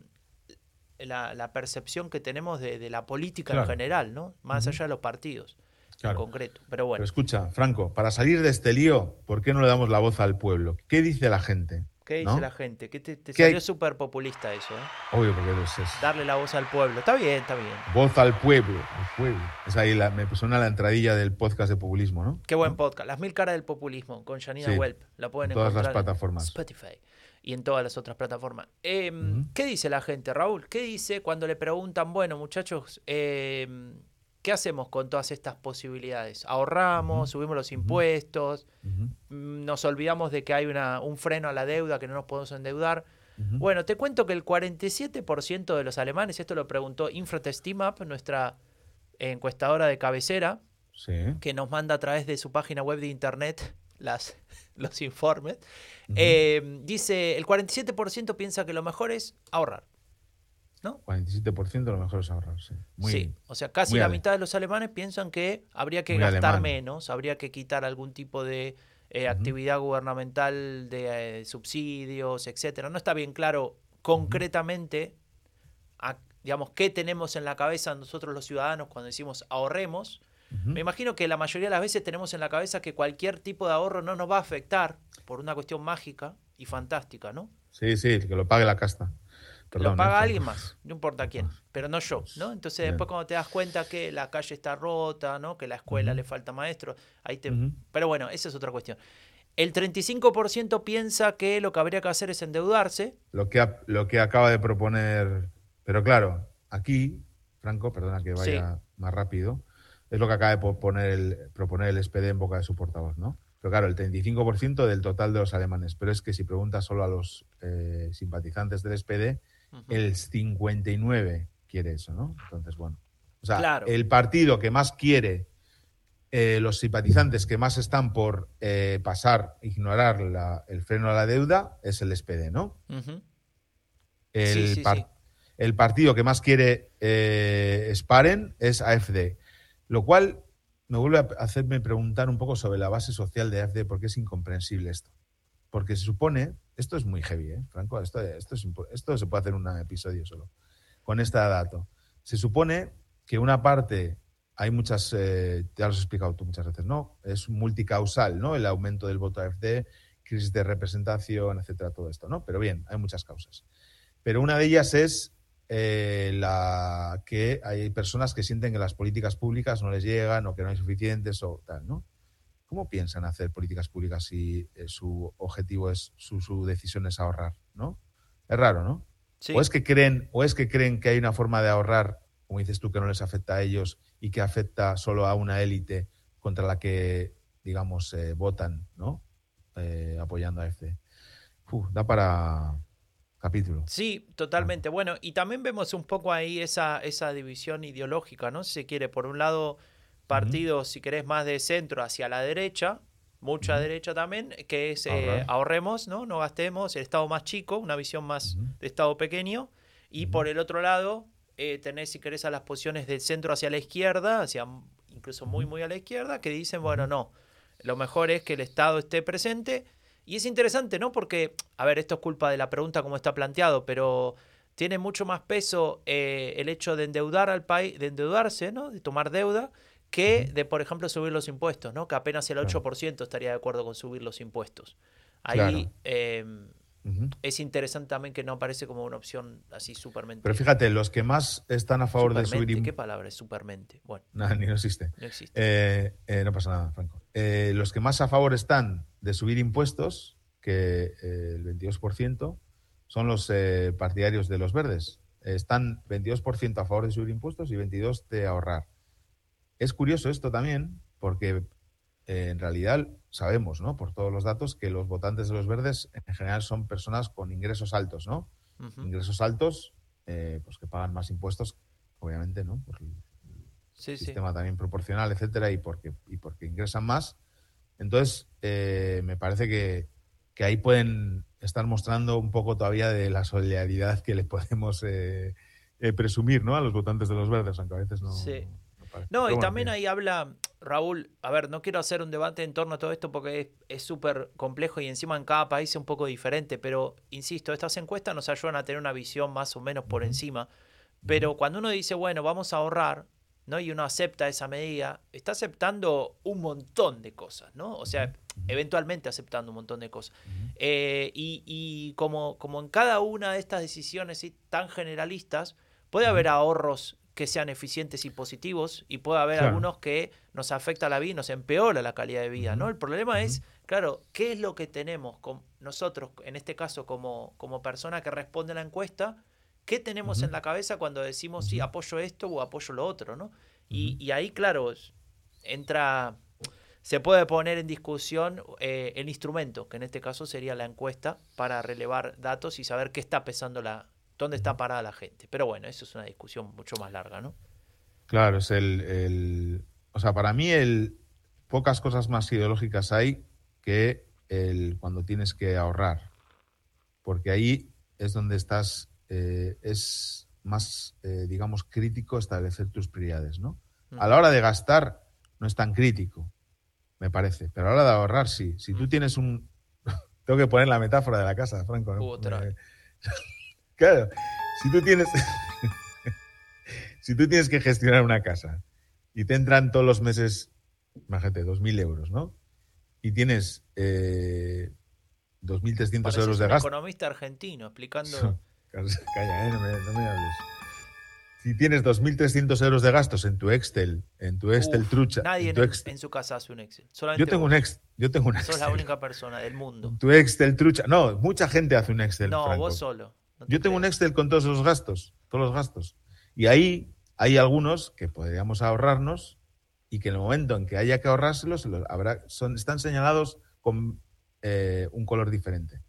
la, la percepción que tenemos de, de la política Claro. en general, ¿no? Más allá de los partidos Claro. en concreto. Pero bueno, Pero escucha, Franco, para salir de este lío, ¿por qué no le damos la voz al pueblo? ¿Qué dice la gente? ¿qué dice ¿no? la gente? ¿Qué te, te ¿Qué salió súper populista eso, ¿eh? Obvio, porque es, es Darle la voz al pueblo. Está bien, está bien. voz al pueblo, al pueblo. Es ahí la, me suena la entradilla del podcast de populismo, ¿no? Qué buen ¿No? podcast. Las mil caras del populismo con Janina Sí. Welp. La pueden En todas las plataformas. en Spotify y en todas las otras plataformas. Eh, Ujú. ¿Qué dice la gente, Raúl? ¿Qué dice cuando le preguntan, bueno, muchachos, eh, ¿qué hacemos con todas estas posibilidades? ¿Ahorramos? ¿Subimos los impuestos? Mm, ¿Nos olvidamos de que hay una, un freno a la deuda, que no nos podemos endeudar? Bueno, te cuento que el 47% de los alemanes, esto lo preguntó Infratestimap, nuestra encuestadora de cabecera, Sí. que nos manda a través de su página web de internet las, los informes. Eh, dice, el 47% piensa que lo mejor es ahorrar. ¿No? 47% lo mejor es ahorrar, sí. Muy, sí, o sea, casi la ale- mitad de los alemanes piensan que habría que Muy gastar alemán. menos, habría que quitar algún tipo de eh, actividad gubernamental de eh, subsidios, etcétera. No está bien claro concretamente, a- digamos, qué tenemos en la cabeza nosotros los ciudadanos cuando decimos ahorremos. Me imagino que la mayoría de las veces tenemos en la cabeza que cualquier tipo de ahorro no nos va a afectar por una cuestión mágica y fantástica, ¿no? Sí, sí, que lo pague la casta. Perdón, lo paga ¿eh? alguien más, no importa quién, pero no yo, ¿no? Entonces Bien. después cuando te das cuenta que la calle está rota, ¿no? Que la escuela le falta maestro, ahí te... Pero bueno, esa es otra cuestión. El 35% piensa que lo que habría que hacer es endeudarse. Lo que, ha- lo que acaba de proponer. Pero claro, aquí, Franco, perdona que vaya más rápido, es lo que acaba de po- poner el, proponer el SPD en boca de su portavoz, ¿no? Pero claro, el 35% del total de los alemanes. Pero es que si preguntas solo a los eh, simpatizantes del SPD, El 59 quiere eso, ¿no? Entonces, bueno. O sea, Claro. el partido que más quiere, eh, los simpatizantes que más están por eh, pasar, ignorar la- el freno a la deuda, es el SPD, ¿no? El, Sí, sí, par- sí. el partido que más quiere eh, Sparen es AFD. Lo cual me vuelve a hacerme preguntar un poco sobre la base social de AFD, porque es incomprensible esto. Porque se supone, esto es muy heavy, ¿eh, Franco? Esto, esto, es, esto se puede hacer un episodio solo. Con esta dato. Se supone que una parte, hay muchas, eh, ya lo has explicado tú muchas veces, ¿no? Es multicausal, ¿no? El aumento del voto AFD, crisis de representación, etcétera, todo esto, ¿no? Pero bien, hay muchas causas. Pero una de ellas es eh, la que hay personas que sienten que las políticas públicas no les llegan o que no hay suficientes o tal, ¿no? ¿Cómo piensan hacer políticas públicas si eh, su objetivo es, su, su decisión es ahorrar, ¿no? Es raro, ¿no? Sí. O es que creen, o es que creen que hay una forma de ahorrar, como dices tú, que no les afecta a ellos y que afecta solo a una élite contra la que, digamos, eh, votan, ¿no? Eh, apoyando a F. da para capítulo. Sí, totalmente. Bueno, y también vemos un poco ahí esa, esa división ideológica, ¿no? Si se quiere, por un lado, partidos, si querés, más de centro hacia la derecha, mucha derecha también, que es eh, ahorremos, ¿no? No gastemos, el Estado más chico, una visión más de Estado pequeño. Y por el otro lado, eh, tenés, si querés, a las posiciones del centro hacia la izquierda, hacia incluso muy, muy a la izquierda, que dicen, bueno, no, lo mejor es que el Estado esté presente. Y es interesante, ¿no? Porque, a ver, esto es culpa de la pregunta como está planteado, pero tiene mucho más peso eh, el hecho de endeudar al país, de endeudarse, ¿no? De tomar deuda, que de, por ejemplo, subir los impuestos, ¿no? Que apenas el Claro. 8% estaría de acuerdo con subir los impuestos. Ahí Claro. eh, Ujú. es interesante también que no aparece como una opción así supermente. Pero fíjate, los que más están a favor de subir Supermente, im- ¿Qué palabra es supermente? Bueno, Nah, ni no existe. no existe. Eh, eh, no pasa nada, Franco. Eh, los que más a favor están de subir impuestos, que eh, el 22%, son los eh, partidarios de los verdes. Están 22% a favor de subir impuestos y 22% de ahorrar. Es curioso esto también, porque eh, en realidad sabemos, ¿no? Por todos los datos, que los votantes de los verdes en general son personas con ingresos altos, ¿no? Ingresos altos, eh, pues que pagan más impuestos, obviamente, ¿no? Por el Sí, sí. sistema también proporcional, etcétera, y porque, y porque ingresan más. Entonces, eh, me parece que, que ahí pueden estar mostrando un poco todavía de la solidaridad que le podemos eh, eh, presumir ¿no? a los votantes de los verdes, aunque a veces no. Sí. No parece. No, Pero y bueno, también ahí habla Raúl, a ver, no quiero hacer un debate en torno a todo esto porque es- súper complejo y encima en cada país es un poco diferente, pero insisto, estas encuestas nos ayudan a tener una visión más o menos por encima, pero cuando uno dice, bueno, vamos a ahorrar, ¿no? Y uno acepta esa medida, está aceptando un montón de cosas, ¿no? O sea, eventualmente aceptando un montón de cosas. Eh, y y como, como en cada una de estas decisiones ¿sí? tan generalistas, puede haber ahorros que sean eficientes y positivos y puede haber Claro. algunos que nos afecta la vida y nos empeora la calidad de vida, ¿no? El problema es, claro, ¿qué es lo que tenemos con nosotros, en este caso como, como persona que responde a la encuesta? ¿Qué tenemos en la cabeza cuando decimos, sí, apoyo esto o apoyo lo otro, ¿no? Y, y ahí, claro, entra, se puede poner en discusión eh, el instrumento, que en este caso sería la encuesta, para relevar datos y saber qué está pesando la, dónde está parada la gente. Pero bueno, eso es una discusión mucho más larga, ¿no? Claro, es el, el- O sea, para mí, el, pocas cosas más ideológicas hay que el cuando tienes que ahorrar. Porque ahí es donde estás. eh, es más, eh, digamos, crítico establecer tus prioridades, ¿no? A la hora de gastar, no es tan crítico, me parece. Pero a la hora de ahorrar, sí. Si tú tienes un. Tengo que poner la metáfora de la casa, Franco. ¿no? Otra. claro, si tú tienes. si tú tienes que gestionar una casa y te entran todos los meses, imagínate, 2.000 euros, ¿no? Y tienes eh, 2.300 Pareces euros de un gasto. economista argentino explicando... Calla, eh, no, me, no me hables. Si tienes 2.300 euros de gastos en tu Excel, en tu Excel Uf, trucha, Nadie en Excel- en su casa hace un Excel. Solamente yo tengo vos. un Excel, yo tengo un Sos Excel. la única persona del mundo. Tu Excel trucha, no, mucha gente hace un Excel. No, Franco. vos solo. Yo tengo un. Excel con todos los gastos, todos los gastos. Y ahí hay algunos que podríamos ahorrarnos y que en el momento en que haya que ahorrárselos, los habrá, son, están señalados con eh, un color diferente.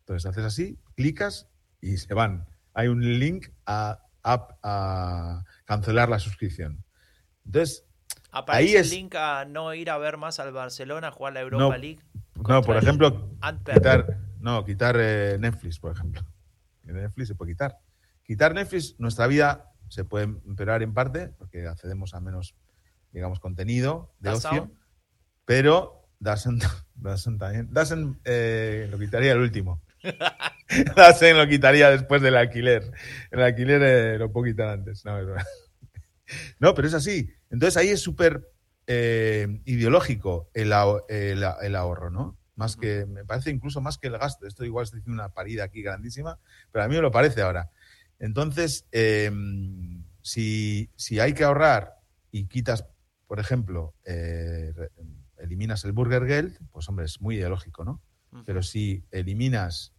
Entonces haces así, clicas y se van. Hay un link a, a- a cancelar la suscripción. Entonces, Aparece ahí el es- link a no ir a ver más al Barcelona jugar la Europa No, League. no, por el ejemplo, quitar, no, quitar eh, Netflix, por ejemplo. Netflix se puede quitar. Quitar Netflix, nuestra vida se puede empeorar en parte, porque accedemos a menos, digamos, contenido de ocio, pero doesn't también. Doesn't eh, lo quitaría el último. doesn't lo quitaría después del alquiler. El alquiler eh, lo puedo quitar antes. No, es verdad. No, pero es así. Entonces ahí es súper eh, ideológico el, aho- el- el ahorro, ¿no? Más que, me parece incluso más que el gasto. Esto igual estoy diciendo una parida aquí grandísima, pero a mí me lo parece ahora. Entonces, eh, si, si hay que ahorrar y quitas, por ejemplo, eh, eliminas el Burger Geld, pues hombre, es muy ideológico, ¿no? Pero si eliminas,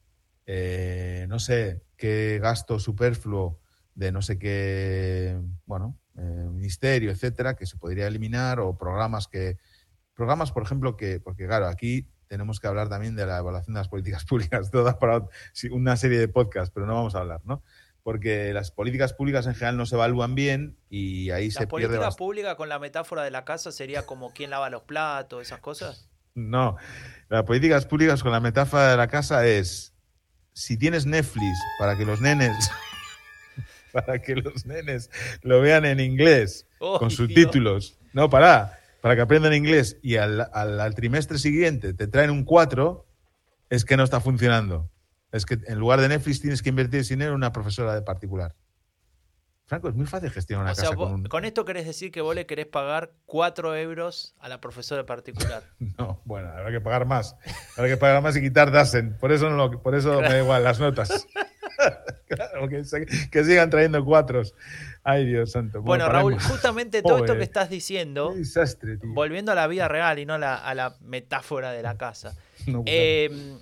eh, no sé, qué gasto superfluo de no sé qué, bueno, eh, ministerio, etcétera, que se podría eliminar, o programas que, programas, por ejemplo, que, porque claro, aquí tenemos que hablar también de la evaluación de las políticas públicas, todas para una serie de podcasts, pero no vamos a hablar, ¿no? Porque las políticas públicas en general no se evalúan bien y ahí La se pierde política bastante. pública con la metáfora de la casa sería como quién lava los platos, esas cosas. No, las políticas públicas con la metáfora de la casa es si tienes Netflix para que los nenes para que los nenes lo vean en inglés Oh, con subtítulos. No, para, para que aprendan inglés y al, al- al trimestre siguiente te traen un 4, es que no está funcionando. Es que en lugar de Netflix tienes que invertir dinero en una profesora de particular. Franco, es muy fácil gestionar una O sea, casa vos- con un... con esto querés decir que vos le querés pagar 4 euros a la profesora particular. No, bueno, habrá que pagar más. Habrá que pagar más y quitar Dasen. Por eso, no lo- por eso me da igual las notas. claro, que, que sigan trayendo cuatros. Ay, Dios santo. Bueno, Raúl, justamente todo esto que estás diciendo, desastre, tío. volviendo a la vida real y no a la, a la metáfora de la casa. No. Eh,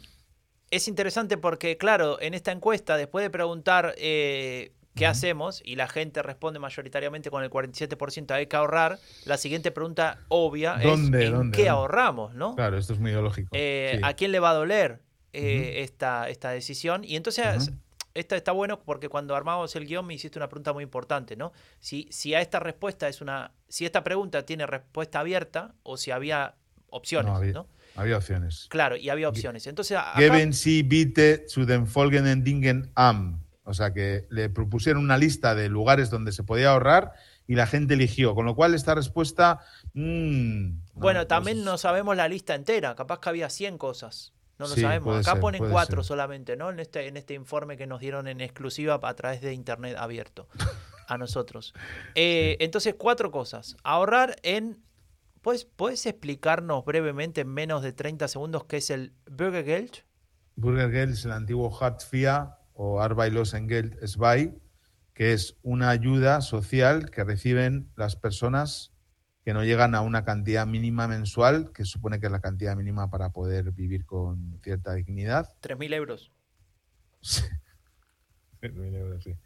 es interesante porque, claro, en esta encuesta, después de preguntar eh, qué hacemos, y la gente responde mayoritariamente con el 47% hay que ahorrar, la siguiente pregunta obvia ¿Dónde, es ¿en dónde, qué dónde? ahorramos? ¿no? Claro, esto es muy ideológico. Eh, Sí. ¿A quién le va a doler esta, esta decisión? Y entonces. Esta está bueno porque cuando armamos el guion me hiciste una pregunta muy importante, ¿no? Si, si a esta respuesta es una. Si esta pregunta tiene respuesta abierta o si había opciones, No, había- ¿no? Había opciones. Claro, y había opciones. Entonces, acá- Geben Sie bitte zu den folgenden Dingen am. O sea, que le propusieron una lista de lugares donde se podía ahorrar y la gente eligió. Con lo cual, esta respuesta. mm, bueno, también no sabemos la lista entera. Capaz que había 100 cosas. No lo Sí, sabemos. Acá ser, ponen cuatro ser. solamente, ¿no? En este, en este informe que nos dieron en exclusiva a través de internet abierto a nosotros. Eh, Entonces, cuatro cosas. Ahorrar en. ¿Puedes, ¿Puedes explicarnos brevemente, en menos de 30 segundos, qué es el Bürgergeld? Bürgergeld es el antiguo Hartz IV o Arbeitslosengeld SBAI, que es una ayuda social que reciben las personas que no llegan a una cantidad mínima mensual, que supone que es la cantidad mínima para poder vivir con cierta dignidad. 3.000 euros. Sí. Mil euros, sí.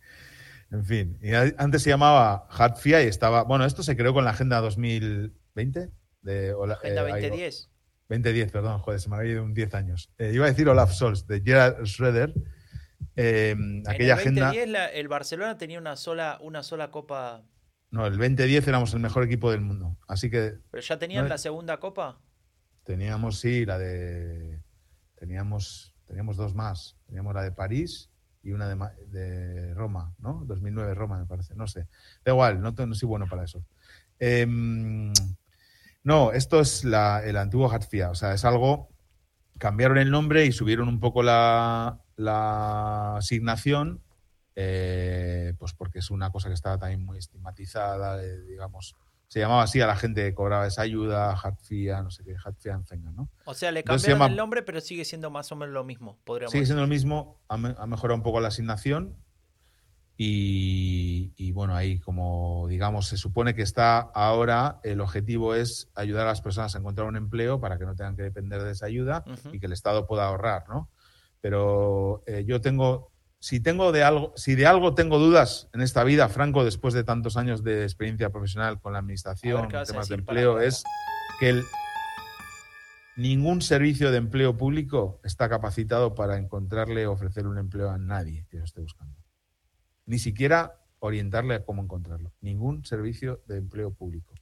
En fin, y antes se llamaba Hartfia y estaba. Bueno, esto se creó con la Agenda 2020. De, Ola- Agenda eh, va. 2010. 2010, perdón, joder, se me había ido un 10 años. Eh, iba a decir Olaf Scholz, de Gerard Schroeder. Eh, aquella en el agenda. 2010 la- el Barcelona tenía una sola, una sola copa. No, el 2010 éramos el mejor equipo del mundo. Así que ¿Pero ya tenían No, la segunda copa? teníamos, sí, la de. Teníamos, teníamos dos más. Teníamos la de París y una de, de Roma, ¿no? 2009 Roma, me parece. No sé. Da igual, no, no soy bueno para eso. Em, no, esto es la- el antiguo Hatfia. O sea, es algo. Cambiaron el nombre y subieron un poco la, la asignación. Eh, pues porque es una cosa que estaba también muy estigmatizada, eh, digamos. Se llamaba así a la gente que cobraba esa ayuda, Hatfia, no sé qué, Hatfia ¿no? O sea, le se cambiaron llama- el nombre, pero sigue siendo más o menos lo mismo, podríamos Sigue decir. siendo lo mismo, ha, me- ha mejorado un poco la asignación y, y, bueno, ahí como digamos se supone que está ahora, el objetivo es ayudar a las personas a encontrar un empleo para que no tengan que depender de esa ayuda y que el Estado pueda ahorrar, ¿no? Pero eh, yo tengo, si tengo de algo, si de algo tengo dudas en esta vida, Franco, después de tantos años de experiencia profesional con la administración, ver, ¿qué vas a temas de para empleo, es que el, ningún servicio de empleo público está capacitado para encontrarle o ofrecerle un empleo a nadie que lo esté buscando. Ni siquiera orientarle a cómo encontrarlo. Ningún servicio de empleo público.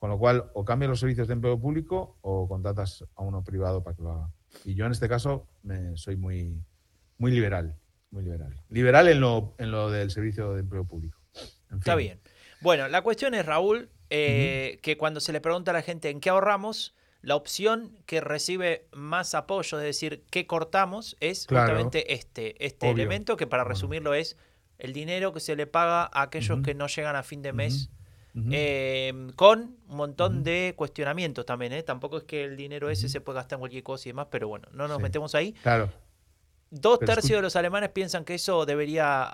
Con lo cual, o cambias los servicios de empleo público o contratas a uno privado para que lo haga. Y yo en este caso me, soy muy, muy liberal. Muy liberal. Liberal en lo, en lo del servicio de empleo público. En Está bien. Bueno, la cuestión es, Raúl, eh, que cuando se le pregunta a la gente en qué ahorramos, la opción que recibe más apoyo, es decir, que cortamos, es Claro. justamente este, este Obvio. elemento que para resumirlo es el dinero que se le paga a aquellos que no llegan a fin de mes. Eh, con un montón de cuestionamientos también, ¿eh? Tampoco es que el dinero ese se puede gastar en cualquier cosa y demás, pero bueno, no nos Sí. metemos ahí. Claro. Dos Pero tercios de los alemanes piensan que eso debería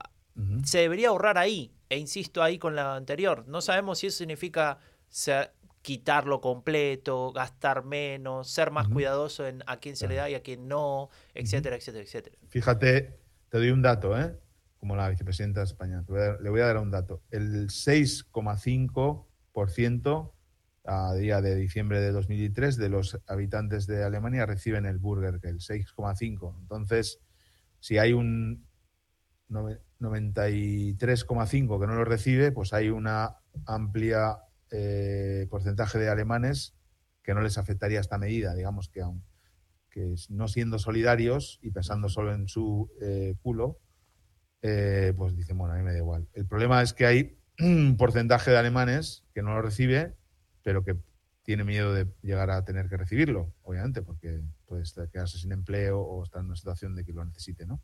se debería ahorrar ahí. E insisto ahí con la anterior. No sabemos si eso significa ser- quitarlo completo, gastar menos, ser más cuidadoso en a quién se le da y a quién no, etcétera, etcétera, etcétera. Fíjate, te doy un dato, ¿eh? Como la vicepresidenta de España. Te voy a dar- le voy a dar un dato. El 6,5% a día de diciembre de 2003 de los habitantes de Alemania reciben el burger, que el 6,5. Entonces, si hay un nove- 93,5 que no lo recibe, pues hay una amplia eh, porcentaje de alemanes que no les afectaría esta medida, digamos que aún que no siendo solidarios y pensando solo en su eh, culo, eh, pues dicen, bueno, a mí me da igual. El problema es que hay un porcentaje de alemanes que no lo recibe, pero que tiene miedo de llegar a tener que recibirlo, obviamente, porque puede estar- quedarse sin empleo o estar en una situación de que lo necesite, ¿no?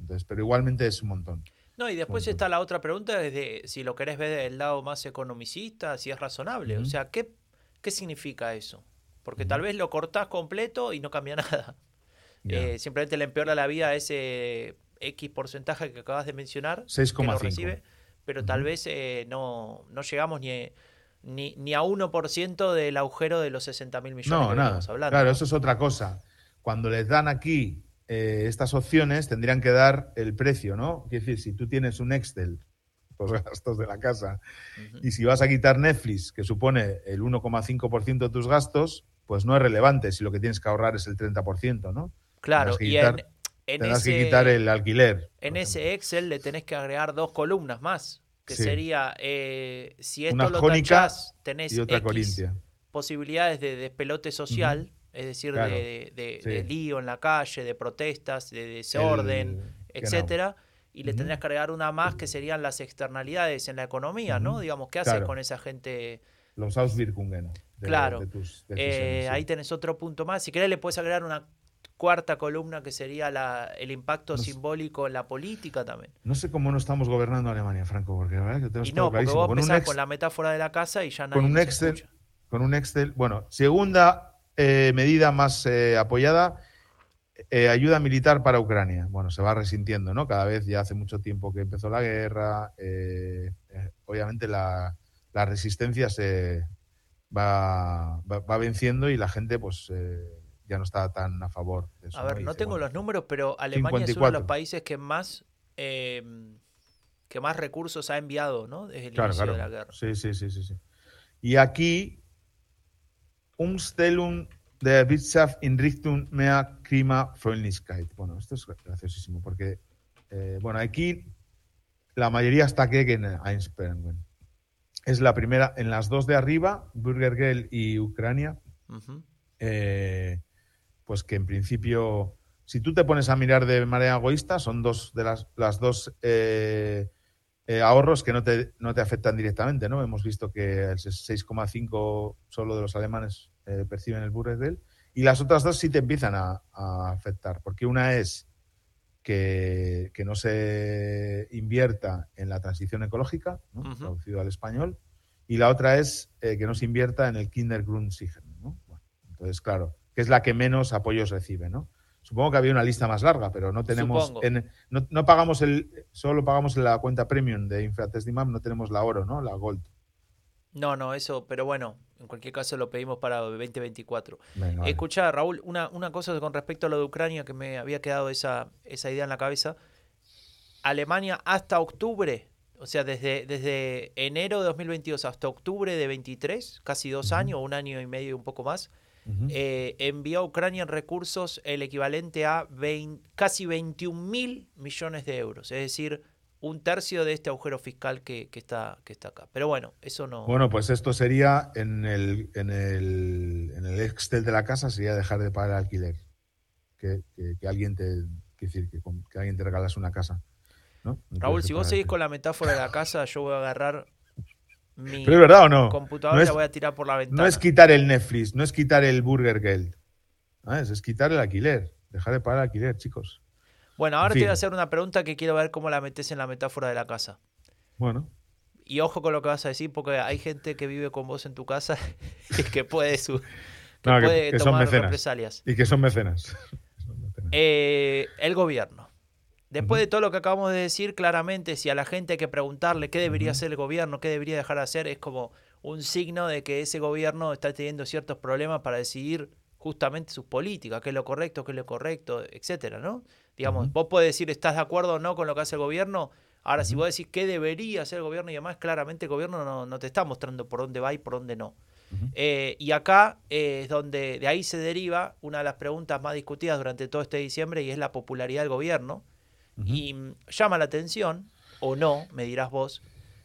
Entonces, pero igualmente es un montón. No, y después está la otra pregunta de, de si lo querés ver del lado más economicista, si es razonable. O sea, ¿qué, ¿qué significa eso? Porque tal vez lo cortás completo y no cambia nada. Ya. Eh, simplemente le empeora la vida a ese X porcentaje que acabas de mencionar, que lo 6,5. recibe, pero tal vez eh, no, no llegamos ni, ni, ni a 1% del agujero de los 60 mil millones No, que nada. veníamos hablando. Claro, eso es otra cosa. Cuando les dan aquí eh, estas opciones, tendrían que dar el precio, ¿no? Quiere decir, si tú tienes un Excel, los gastos de la casa, y si vas a quitar Netflix, que supone el 1,5% de tus gastos, pues no es relevante si lo que tienes que ahorrar es el 30%, ¿no? Claro, y quitar- en, en Tendrás ese, que quitar el alquiler. en ese Excel le tenés que agregar dos columnas más, que Sí. sería, eh, si esto Una lo tachás, tenés y otra X corintia. posibilidades de despelote social, es decir, Claro, de, de- sí. de lío en la calle, de protestas, de desorden, El- etcétera, y le tendrías que agregar una más que serían las externalidades en la economía, ¿no? Digamos, ¿qué haces Claro. con esa gente? Los Auswirkungen de, Claro. de tus Eh. Ahí tenés otro punto más. Si querés le puedes agregar una cuarta columna que sería la, el impacto No sé. simbólico en la política también. No sé cómo no estamos gobernando Alemania, Franco, porque la verdad es que tenemos Y todo no, porque clarísimo. vos Con un ex- con la metáfora de la casa y ya nadie con un Excel, escucha. con un Excel. Bueno, segunda eh, medida más eh, apoyada, eh, ayuda militar para Ucrania. Bueno, se va resintiendo, ¿no? Cada vez ya hace mucho tiempo que empezó la guerra. eh, eh, obviamente la, la resistencia se va, va, va venciendo y la gente, pues, eh, ya no está tan a favor de eso. A ver, no tengo bueno, los números, pero Alemania es uno de los 54. países que más eh, que más recursos ha enviado, ¿no? Desde el Claro, inicio claro. de la guerra. Sí, sí, sí, sí, sí. Y aquí, Umstellung der Wirtschaft in Richtung mehr Klimafreundlichkeit. Bueno, esto es graciosísimo porque, eh, bueno, aquí la mayoría está gegen Einsperren. Es la primera, en las dos de arriba, Bürgergeld y Ucrania, eh, pues que en principio, si tú te pones a mirar de manera egoísta, son dos de las, las dos eh, eh, ahorros que no te, no te afectan directamente, ¿no? Hemos visto que el 6,5 solo de los alemanes eh, perciben el Bürgergeld y las otras dos sí te empiezan a, a afectar, porque una es que, que no se invierta en la transición ecológica, ¿no? Traducido al español, y la otra es eh, que no se invierta en el Kindergrundsichern, ¿no? Bueno, entonces, claro, que es la que menos apoyos recibe, ¿no? Supongo que había una lista más larga, pero no tenemos, en- no, no pagamos el, solo pagamos la cuenta premium de Infratestimam, no tenemos la oro, ¿no? La gold. No, no, eso, pero bueno, en cualquier caso lo pedimos para 2024. Venga, vale. Escucha, Raúl, una, una cosa con respecto a lo de Ucrania que me había quedado esa, esa idea en la cabeza. Alemania hasta octubre, o sea, desde, desde enero de 2022 hasta octubre de 23, casi dos años, un año y medio y un poco más, Eh, envió a Ucrania en recursos el equivalente a 20 casi 21 mil millones de euros, es decir, un tercio de este agujero fiscal que, que está, que está acá. Pero bueno, eso no... Bueno, pues esto sería en el, en el, en el Excel de la casa, sería dejar de pagar el alquiler. Que, que, que alguien te decir, que, que alguien te regalase una casa. ¿no? Raúl, si vos seguís con la metáfora de la casa, yo voy a agarrar mi Pero es verdad o no. computadora No es- la voy a tirar por la ventana. No es quitar el Netflix, no es quitar el Burger Geld. ¿sabes? Es quitar el alquiler. Dejar de pagar el alquiler, chicos. bueno, ahora en te voy a hacer una pregunta que quiero ver cómo la metes en la metáfora de la casa. Bueno, Y ojo con lo que vas a decir, porque hay gente que vive con vos en tu casa y que puede, su, que No, que- puede que tomar mecenas. represalias. y que son mecenas. Son mecenas. Eh, el gobierno. Después de todo lo que acabamos de decir, claramente, si a la gente hay que preguntarle qué debería hacer el gobierno, qué debería dejar de hacer, es como un signo de que ese gobierno está teniendo ciertos problemas para decidir justamente sus políticas, qué es lo correcto, qué es lo correcto, etcétera, ¿no? Digamos, vos podés decir, ¿estás de acuerdo o no con lo que hace el gobierno? Ahora, si vos decís qué debería hacer el gobierno y demás, claramente el gobierno no, no te está mostrando por dónde va y por dónde no. Eh, y acá eh, es donde de ahí se deriva una de las preguntas más discutidas durante todo este diciembre y es la popularidad del gobierno. Y llama la atención, o no, me dirás vos,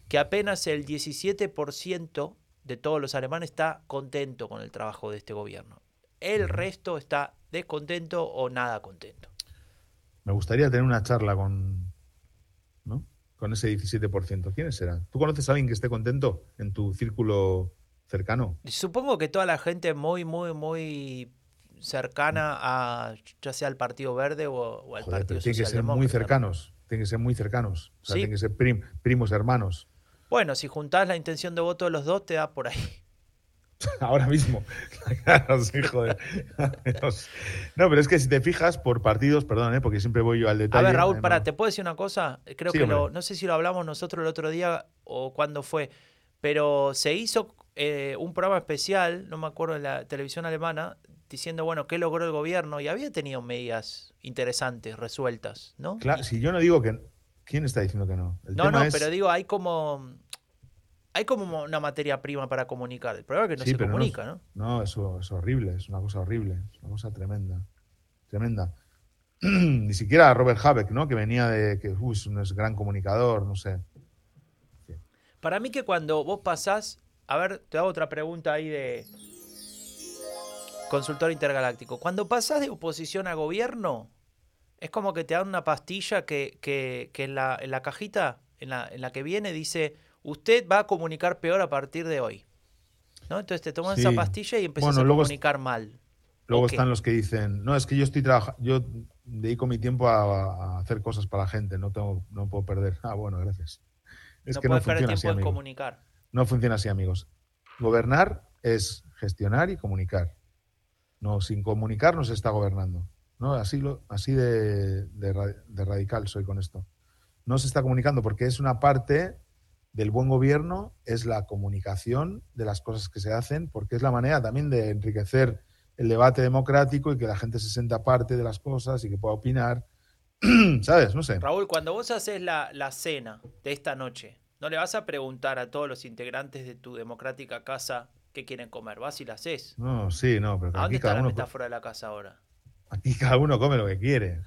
que apenas el 17% de todos los alemanes está contento con el trabajo de este gobierno. El resto está descontento o nada contento. Me gustaría tener una charla con, ¿no? con ese 17%. ¿Quiénes serán? ¿Tú conoces a alguien que esté contento en tu círculo cercano? Supongo que toda la gente muy, muy, muy cercana a ya sea al Partido Verde o, o al Joder, Partido pero tienen que ser muy cercanos. Tienen que ser muy cercanos. O sea, Sí. tienen que ser prim- primos hermanos. Bueno, si juntás la intención de voto de los dos, te da por ahí. Ahora mismo. Claro, sí, joder. Dios. No, pero es que si te fijas por partidos, perdón, ¿eh? porque siempre voy yo al A detalle. ver, Raúl, para. ¿te puedo decir una cosa? Creo Sí, que lo, no sé si lo hablamos nosotros el otro día o cuándo fue, pero se hizo eh, un programa especial, no me acuerdo, en la televisión alemana, diciendo, bueno, qué logró el gobierno y había tenido medidas interesantes, resueltas, ¿no? Claro, Y- si yo no digo que. ¿Quién está diciendo que no? El no, tema no, es- pero digo, hay como... Hay como una materia prima para comunicar. El problema es que no Sí, se no comunica, es- ¿no? No, eso es horrible, es una cosa horrible, es una cosa tremenda. Tremenda. Ni siquiera Robert Habeck, ¿no? Que venía de que uy, es un gran comunicador, no sé. Para mí que cuando vos pasás, a ver, te hago otra pregunta ahí de consultor intergaláctico. Cuando pasás de oposición a gobierno, es como que te dan una pastilla que, que- que en, la, en la cajita, en la, en la que viene, dice, usted va a comunicar peor a partir de hoy. ¿No? Entonces te toman esa pastilla y Bueno, a es- comunicar mal. Luego están los que dicen, no, es que yo estoy trabajando, yo dedico mi tiempo a, a hacer cosas para la gente, no tengo, no puedo perder. Ah, bueno, gracias. Es no que no funciona así, en comunicar. No funciona así, amigos. Gobernar es gestionar y comunicar. No, sin comunicar no se está gobernando. ¿no? Así, lo, así de, de radical soy con esto. No se está comunicando porque es una parte del buen gobierno, es la comunicación de las cosas que se hacen, porque es la manera también de enriquecer el debate democrático y que la gente se sienta parte de las cosas y que pueda opinar. ¿Sabes? No sé. Raúl, cuando vos haces la, la cena de esta noche, ¿no le vas a preguntar a todos los integrantes de tu democrática casa qué quieren comer? Vas y la haces. No, sí, no, pero ¿A dónde aquí está cada la uno metáfora de la casa ahora? Aquí cada uno come lo que quiere.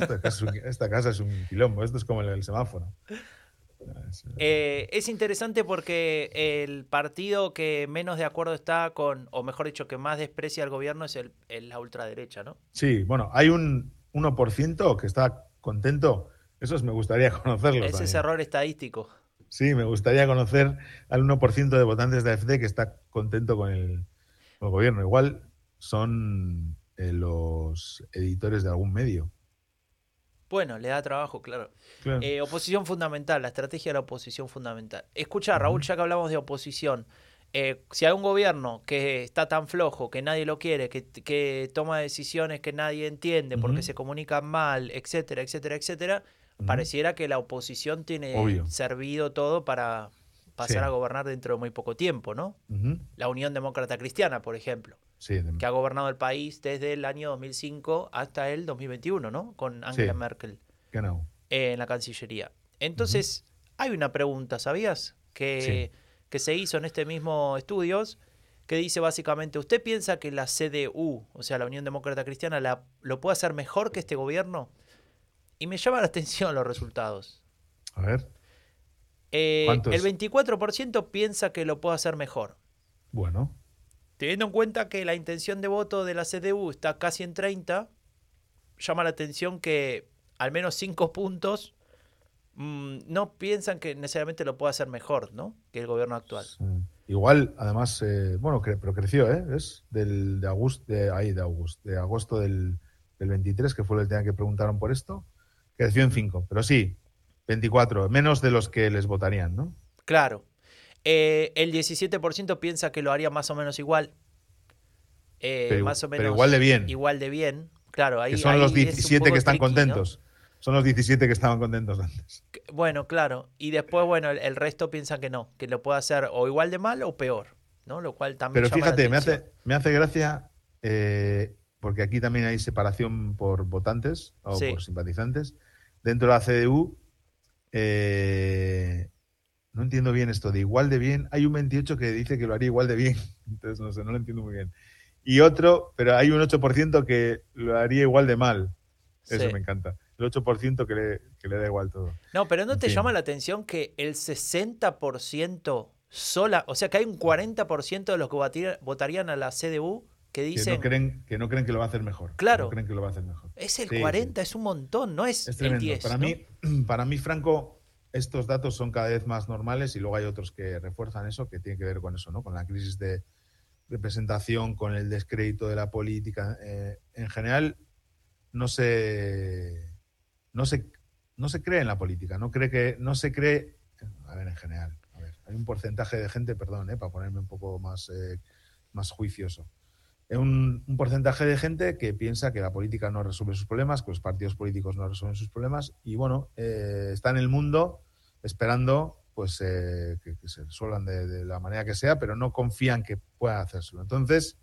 Esta, casa es un, esta casa es un quilombo. Esto es como el, el semáforo. Es- Eh, es interesante porque el partido que menos de acuerdo está con, o mejor dicho, que más desprecia al gobierno es el, el- la ultraderecha, ¿no? Sí, bueno, hay un 1% que está contento. Esos me gustaría conocerlos. Ese es error estadístico. Sí, me gustaría conocer al 1% de votantes de AFD que está contento con el, con el gobierno. Igual son eh, los editores de algún medio. Bueno, le da trabajo, claro. Claro. Eh, oposición fundamental, la estrategia de la oposición fundamental. Escucha, Raúl, ya que hablamos de oposición, eh, si hay un gobierno que está tan flojo, que nadie lo quiere, que, que toma decisiones que nadie entiende porque se comunican mal, etcétera, etcétera, etcétera, Pareciera que la oposición tiene Obvio. servido todo para pasar Sí. a gobernar dentro de muy poco tiempo, ¿no? La Unión Demócrata Cristiana, por ejemplo, Sí, de- que ha gobernado el país desde el año 2005 hasta el 2021, ¿no? Con Angela Sí. Merkel genau. eh, en la Cancillería. Entonces, hay una pregunta, ¿sabías? Que, que se hizo en este mismo estudios, que dice básicamente, ¿usted piensa que la CDU, o sea, la Unión Demócrata Cristiana, la, lo puede hacer mejor que este gobierno? Y me llama la atención los resultados. A ver, Eh, el 24% piensa que lo puede hacer mejor. bueno. Teniendo en cuenta que la intención de voto de la CDU está casi en 30, llama la atención que al menos 5 puntos mm, no piensan que necesariamente lo pueda hacer mejor, ¿no? Que el gobierno actual. Sí. Igual, además, eh, bueno, cre- pero creció, ¿eh? Es del, de, agosto, de, ahí, de, agosto, de agosto del, del 23, que fue el día que preguntaron por esto, creció en 5. Pero sí, 24, menos de los que les votarían, ¿no? Claro. Eh, el 17% piensa que lo haría más o menos igual. Eh, Pero- más o pero menos igual de bien. Igual de bien. Claro, ahí que son ahí los es un 17 poco que están tricky, ¿no? contentos. Son los 17 que estaban contentos antes. Bueno, claro. Y después, bueno, el, el resto piensan que no, que lo puede hacer o igual de mal o peor, ¿no? Lo cual también Pero llama la fíjate, me hace, me hace gracia, eh, porque aquí también hay separación por votantes o Sí. por simpatizantes. Dentro de la CDU, eh, no entiendo bien esto de igual de bien. Hay un 28 que dice que lo haría igual de bien. Entonces, no sé, no lo entiendo muy bien. Y otro, pero hay un 8% que lo haría igual de mal. Eso Sí. me encanta. El 8% que le, que le da igual todo. No, pero ¿no En te fin. llama la atención que el 60% sola, o sea que hay un 40% de los que votaría- votarían a la CDU que Que dicen, no, creen, que no creen que lo va a hacer mejor. Claro. No creen que lo va a hacer mejor. es el Sí, sí. 40, es un montón, no es, Es el tremendo. 10. para, ¿no? mí, para mí, Franco, estos datos son cada vez más normales y luego hay otros que refuerzan eso, que tiene que ver con eso, ¿no? Con la crisis de representación, con el descrédito de la política. Eh, en general, no se, no se no se cree en la política, no cree que no se cree, a ver, en general, a ver, hay un porcentaje de gente, perdón, eh, para ponerme un poco más eh, más juicioso. Un, un porcentaje de gente que piensa que la política no resuelve sus problemas, que los partidos políticos no resuelven sus problemas y bueno, eh, está en el mundo esperando pues eh, que, que se resuelvan de, de la manera que sea, pero no confían que pueda hacerlo. Entonces,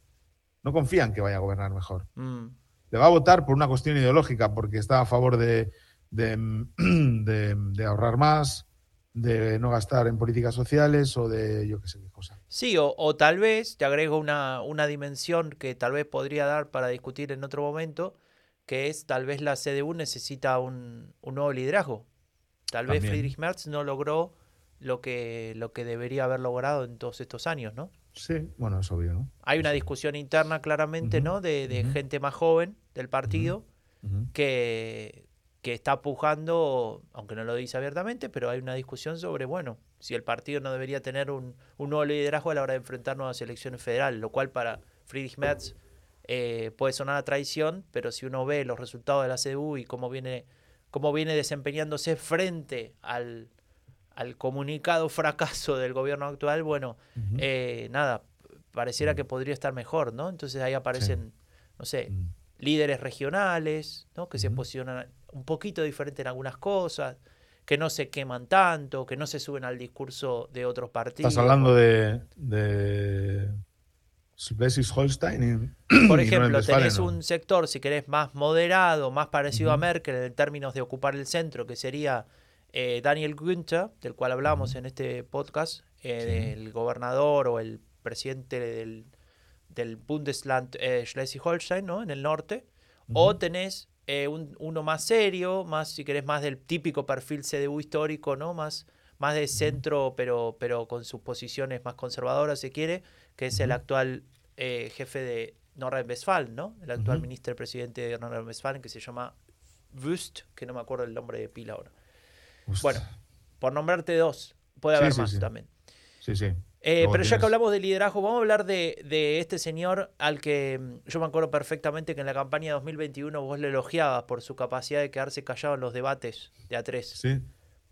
no confían que vaya a gobernar mejor. Mm, Le va a votar por una cuestión ideológica, porque está a favor de, de, de- de ahorrar más, de no gastar en políticas sociales o de yo qué sé qué cosa. Sí, o, o tal vez, te agrego una, una dimensión que tal vez podría dar para discutir en otro momento, que es tal vez la CDU necesita un, un nuevo liderazgo. Tal vez. Friedrich Merz no logró lo que, lo que debería haber logrado en todos estos años, ¿no? Sí, bueno, es obvio, ¿no? Hay una discusión interna claramente, ¿no? De, de gente más joven del partido que, que está pujando, aunque no lo dice abiertamente, pero hay una discusión sobre, bueno, si el partido no debería tener un, un nuevo liderazgo a la hora de enfrentar nuevas elecciones federales, lo cual para Friedrich Merz eh, puede sonar a traición, pero si uno ve los resultados de la CDU y cómo viene, cómo viene desempeñándose frente al, al comunicado fracaso del gobierno actual, bueno, eh, nada, pareciera que podría estar mejor, ¿no? Entonces ahí aparecen, no sé, Mm. líderes regionales, ¿no? Que se posicionan un poquito diferente en algunas cosas, que no se queman tanto, que no se suben al discurso de otros partidos. Estás hablando de, de Schleswig-Holstein. y- Por y ejemplo, tenés ¿no? un sector, si querés, más moderado, más parecido a. Merkel en términos de ocupar el centro, que sería eh, Daniel Günther, del cual hablamos en este podcast, eh, Sí. del gobernador o el presidente del, del Bundesland eh, Schleswig-Holstein, ¿no? En el norte. O tenés eh, un- uno más serio, más, si querés, más del típico perfil CDU histórico, ¿no? Más, más de centro, pero, pero con sus posiciones más conservadoras, si quiere, que es el actual eh, jefe de Nordrhein-Westfalen, ¿no? El actual Ujú. ministro presidente de Nordrhein-Westfalen, que se llama Wüst, que no me acuerdo el nombre de pila ahora. Ust. Bueno, por nombrarte dos, puede haber sí, más sí. también. Sí, sí. Eh, pero ya que hablamos de liderazgo, vamos a hablar de, de este señor al que mm, yo me acuerdo perfectamente que en la campaña 2021 vos le elogiabas por su capacidad de quedarse callado en los debates de A3. Sí.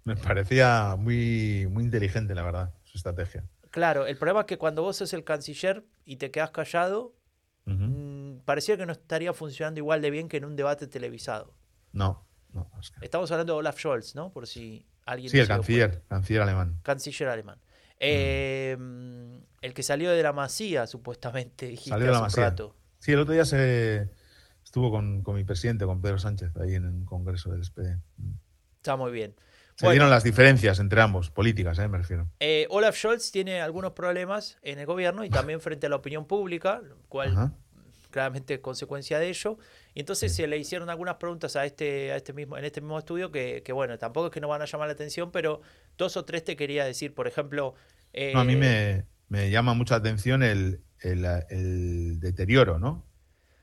Me parecía muy, muy inteligente, la verdad, su estrategia. Claro, el problema es que cuando vos sos el canciller y te quedas callado, mm, parecía que no estaría funcionando igual de bien que en un debate televisado. No, no. Estamos hablando de Olaf Scholz, ¿no? Por si alguien... Sí, el canciller, canciller alemán. Canciller alemán. Eh, mm, El que salió de la masía, supuestamente, dijiste Salió de la hace un rato. Sí, el otro día se estuvo con, con mi presidente, con Pedro Sánchez, ahí en un congreso del SPD. Está muy bien. Se Bueno. dieron las diferencias entre ambos, políticas, ¿eh? me refiero. Eh, Olaf Scholz tiene algunos problemas en el gobierno y también frente a la opinión pública, lo cual Ajá. Claramente consecuencia de ello. Y entonces se le hicieron algunas preguntas a este, a este mismo, en este mismo estudio que, que, bueno, tampoco es que no van a llamar la atención, pero dos o tres te quería decir. Por ejemplo, eh, No, a mí me, me llama mucha atención el, el- el deterioro, ¿no?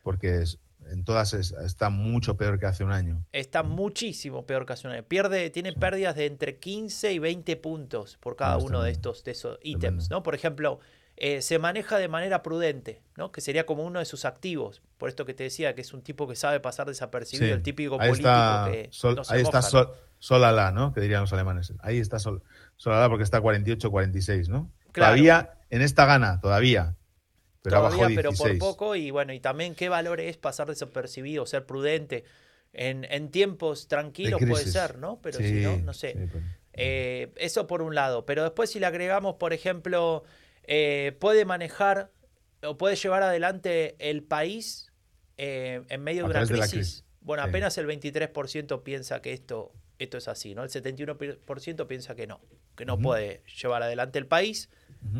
Porque es- en todas es- está mucho peor que hace un año. Está muchísimo peor que hace un año. Pierde, tiene pérdidas de entre 15 y 20 puntos por cada No, uno de estos, de esos ítems, ¿no? Por ejemplo, eh, se maneja de manera prudente, ¿no? Que sería como uno de sus activos. Por esto que te decía, que es un tipo que sabe pasar desapercibido, Sí. el típico Ahí político está, que Sol, no se ahí está Sol, Solala, ¿no? Que dirían los alemanes. Ahí está Sol, Solala porque está 48-46, ¿no? Claro. Todavía en esta gana, todavía. Pero Todavía, abajo pero 16. por poco. Y bueno, y también qué valor es pasar desapercibido, ser prudente. En, en tiempos tranquilos puede ser, ¿no? Pero si no, no sé. sí, pues. Eh, eso por un lado. Pero después si le agregamos, por ejemplo, eh, puede manejar o puede llevar adelante el país eh, en medio de una de crisis. Bueno, Sí. apenas el 23% piensa que esto, esto es así, ¿no? El 71% piensa que no, que no puede llevar adelante el país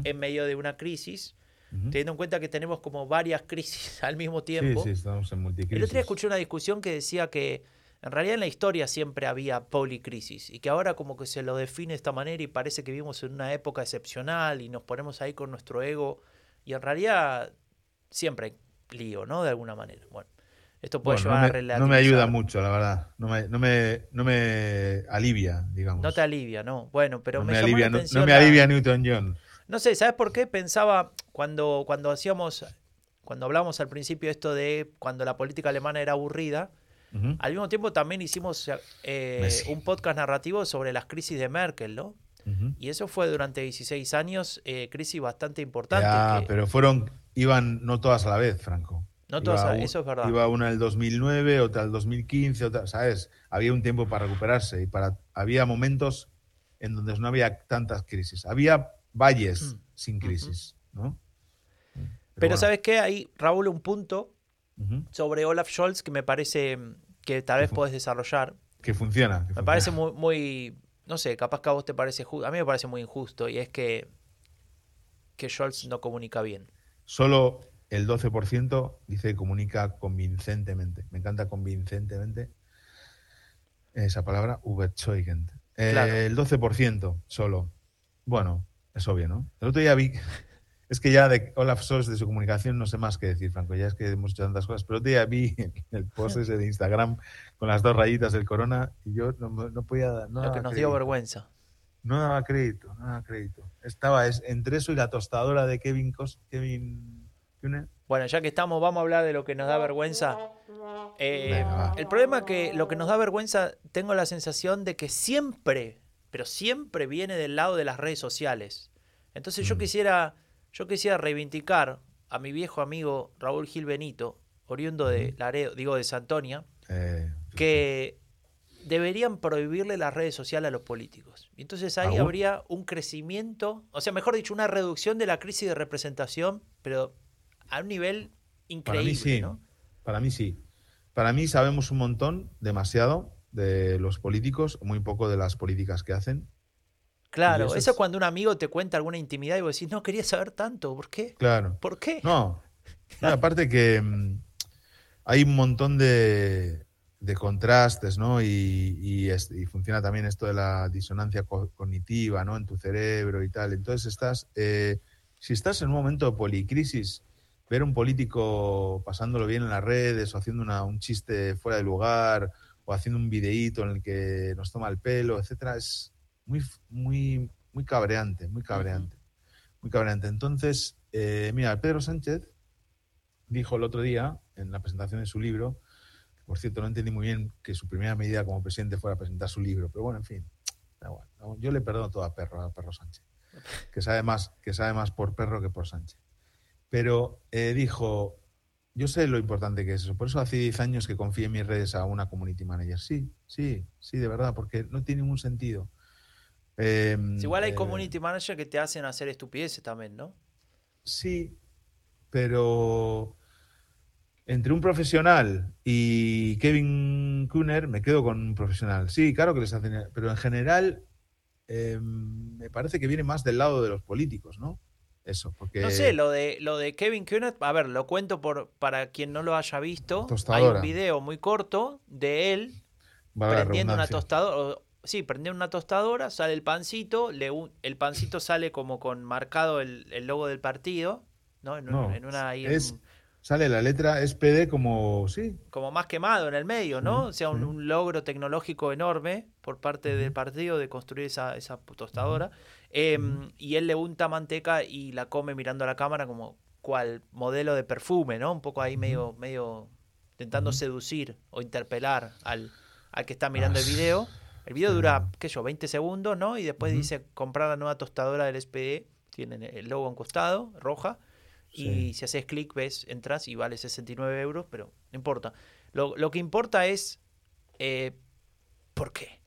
en medio de una crisis, teniendo en cuenta que tenemos como varias crisis al mismo tiempo. Sí, sí, estamos en multicrisis. El otro día escuché una discusión que decía que en realidad en la historia siempre había policrisis y que ahora como que se lo define de esta manera y parece que vivimos en una época excepcional y nos ponemos ahí con nuestro ego y en realidad siempre hay lío, ¿no? De alguna manera. Bueno, esto puede Bueno, llevar no, a me, relativizar. no me ayuda mucho, la verdad. No me, no me, no me alivia, digamos. No te alivia, ¿no? Bueno, pero No me, me, llamó alivia, la no, atención no me alivia Newton John. No sé, ¿sabes por qué? Pensaba cuando, cuando hacíamos, cuando hablamos al principio esto de cuando la política alemana era aburrida, Al mismo tiempo también hicimos eh, un podcast narrativo sobre las crisis de Merkel, ¿no? Y eso fue durante 16 años, eh, crisis bastante importante. Que- pero fueron, iban no todas a la vez, Franco. No todas a- eso es verdad. Iba una el 2009, otra el 2015, otra, ¿sabes? Había un tiempo para recuperarse y para había momentos en donde no había tantas crisis. Había valles Mm. sin crisis, ¿no? Pero bueno. ¿sabes qué? Ahí, Raúl, un punto Sobre Olaf Scholz que me parece mm, que tal vez podés desarrollar. Que funciona. que Me funciona. parece muy, muy, no sé, capaz que a vos te parece justo, a mí me parece muy injusto y es que, que Scholz no comunica bien. Solo el 12% dice que comunica convincentemente. Me encanta convincentemente esa palabra, überzeugend. Eh. El 12% solo. Bueno, es obvio, ¿no? El otro día vi. Es que ya de Olaf Scholz, de su comunicación, no sé más que decir, Franco. Ya es que hemos hecho tantas cosas. Pero día vi el post ese de Instagram con las dos rayitas del corona y yo no, no podía dar. No Lo que nos dio vergüenza. No daba crédito, no daba crédito. Estaba es, entre eso y la tostadora de Kevin Cos, Kevin. Bueno, ya que estamos, vamos a hablar de lo que nos da vergüenza. Eh, Venga, el problema es que lo que nos da vergüenza, tengo la sensación de que siempre, pero siempre viene del lado de las redes sociales. Entonces yo Mm. quisiera, yo quisiera reivindicar a mi viejo amigo Raúl Gil Benito, oriundo de Laredo, digo de Santonia, Eh, que deberían prohibirle las redes sociales a los políticos. Y entonces ahí ¿Aún? habría un crecimiento, o sea, mejor dicho, una reducción de la crisis de representación, pero a un nivel para mí increíble, sí. ¿no? Para mí sí. Para mí sabemos un montón, demasiado, de los políticos, muy poco de las políticas que hacen. Claro, eso, eso es cuando un amigo te cuenta alguna intimidad y vos decís, no quería saber tanto, ¿por qué? Claro. ¿Por qué? No. No, aparte que mm, hay un montón de, de contrastes, ¿no? Y, y es- y funciona también esto de la disonancia co- cognitiva, ¿no? En tu cerebro y tal. Entonces estás, eh, si estás en un momento de policrisis, ver un político pasándolo bien en las redes o haciendo una- un chiste fuera de lugar o haciendo un videíto en el que nos toma el pelo, etcétera, es muy, muy, muy cabreante, muy cabreante. Muy cabreante. Entonces, eh, mira, Pedro Sánchez dijo el otro día, en la presentación de su libro, que, por cierto, no entendí muy bien que su primera medida como presidente fuera presentar su libro, pero bueno, en fin, da igual. Yo le perdono todo a Perro, a Perro Sánchez, que sabe más, que sabe más por Perro que por Sánchez. Pero eh, dijo, yo sé lo importante que es eso, por eso hace 10 años que confié en mis redes a una community manager. Sí, sí, sí, de verdad, porque no tiene ningún sentido. Eh, Si igual hay eh, community manager que te hacen hacer estupideces también, ¿no? Sí, pero entre un profesional y Kevin Kuhner me quedo con un profesional. Sí, claro que les hacen, pero en general eh, me parece que viene más del lado de los políticos, ¿no? Eso, porque No sé, lo de, lo de Kevin Kuhnert, a ver, lo cuento por, para quien no lo haya visto. Hay un video muy corto de él prendiendo una tostadora. Sí, prendiendo una tostadora, sale el pancito, le un- el pancito sale como con marcado el, el logo del partido, ¿no? En, No, en una ahí es- en- sale la letra SPD como, sí. Como más quemado en el medio, ¿no? O sea, un, logro tecnológico enorme por parte del partido de construir esa, esa tostadora. Eh, Y él le unta manteca y la come mirando a la cámara como cual modelo de perfume, ¿no? Un poco ahí medio, medio intentando seducir o interpelar al, al que está mirando Ah, el video. El video dura, qué sé yo, 20 segundos, ¿no? Y después dice comprar la nueva tostadora del SPD. Tienen el logo en costado, roja. Y si haces clic, ves, entras y vale 69 euros, pero no importa. Lo, lo que importa es eh, por qué.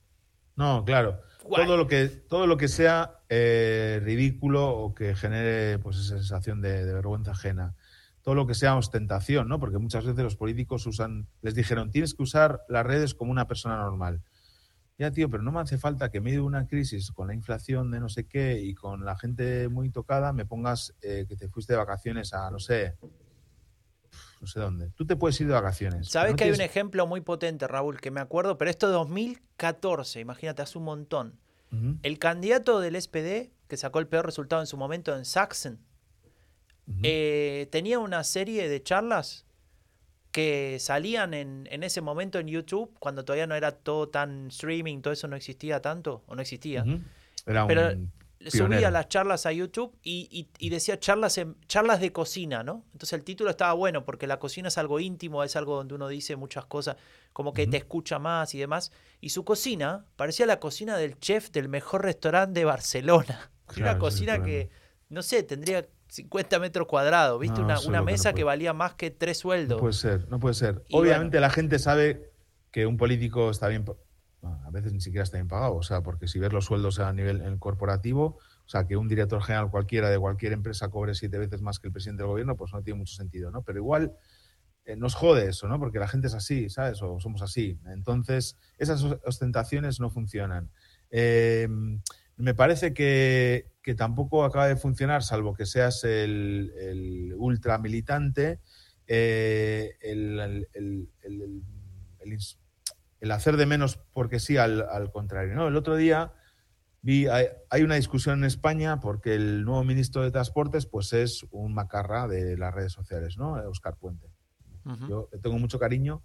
No, claro. Guay. Todo lo que, todo lo que sea eh, ridículo o que genere pues esa sensación de, de vergüenza ajena. Todo lo que sea ostentación, ¿no? Porque muchas veces los políticos usan, les dijeron, tienes que usar las redes como una persona normal. Ya, tío, pero no me hace falta que medio de una crisis con la inflación de no sé qué y con la gente muy tocada me pongas eh, que te fuiste de vacaciones a, no sé, no sé dónde. Tú te puedes ir de vacaciones. Sabes no que hay un ejemplo muy potente, Raúl, que me acuerdo, pero esto es 2014, imagínate, hace un montón. El candidato del SPD, que sacó el peor resultado en su momento en Sachsen, eh, tenía una serie de charlas que salían en, en ese momento en YouTube, cuando todavía no era todo tan streaming, todo eso no existía tanto, o no existía. Era Pero un subía las charlas a YouTube y, y- y decía charlas, en- charlas de cocina, ¿no? Entonces el título estaba bueno porque la cocina es algo íntimo, es algo donde uno dice muchas cosas, como que te escucha más y demás. Y su cocina parecía la cocina del chef del mejor restaurante de Barcelona. Claro, una cocina que, no sé, tendría 50 metros cuadrados, ¿viste? No, una que no mesa que valía más que tres sueldos. No puede ser, no puede ser. Y Obviamente la gente sabe que un político está bien, a veces ni siquiera está bien pagado, o sea, porque si ves los sueldos a nivel en corporativo, o sea, que un director general cualquiera de cualquier empresa cobre siete veces más que el presidente del gobierno, pues no tiene mucho sentido, ¿no? Pero igual eh, nos jode eso, ¿no? Porque la gente es así, ¿sabes? O somos así. Entonces, esas os- ostentaciones no funcionan. Eh, me parece que, que tampoco acaba de funcionar, salvo que seas el, el ultra militante, eh, el, hacer de menos porque sí al, al contrario. ¿no? El otro día vi, hay, hay una discusión en España porque el nuevo ministro de Transportes pues es un macarra de las redes sociales, ¿no? Oscar Puente. Yo tengo mucho cariño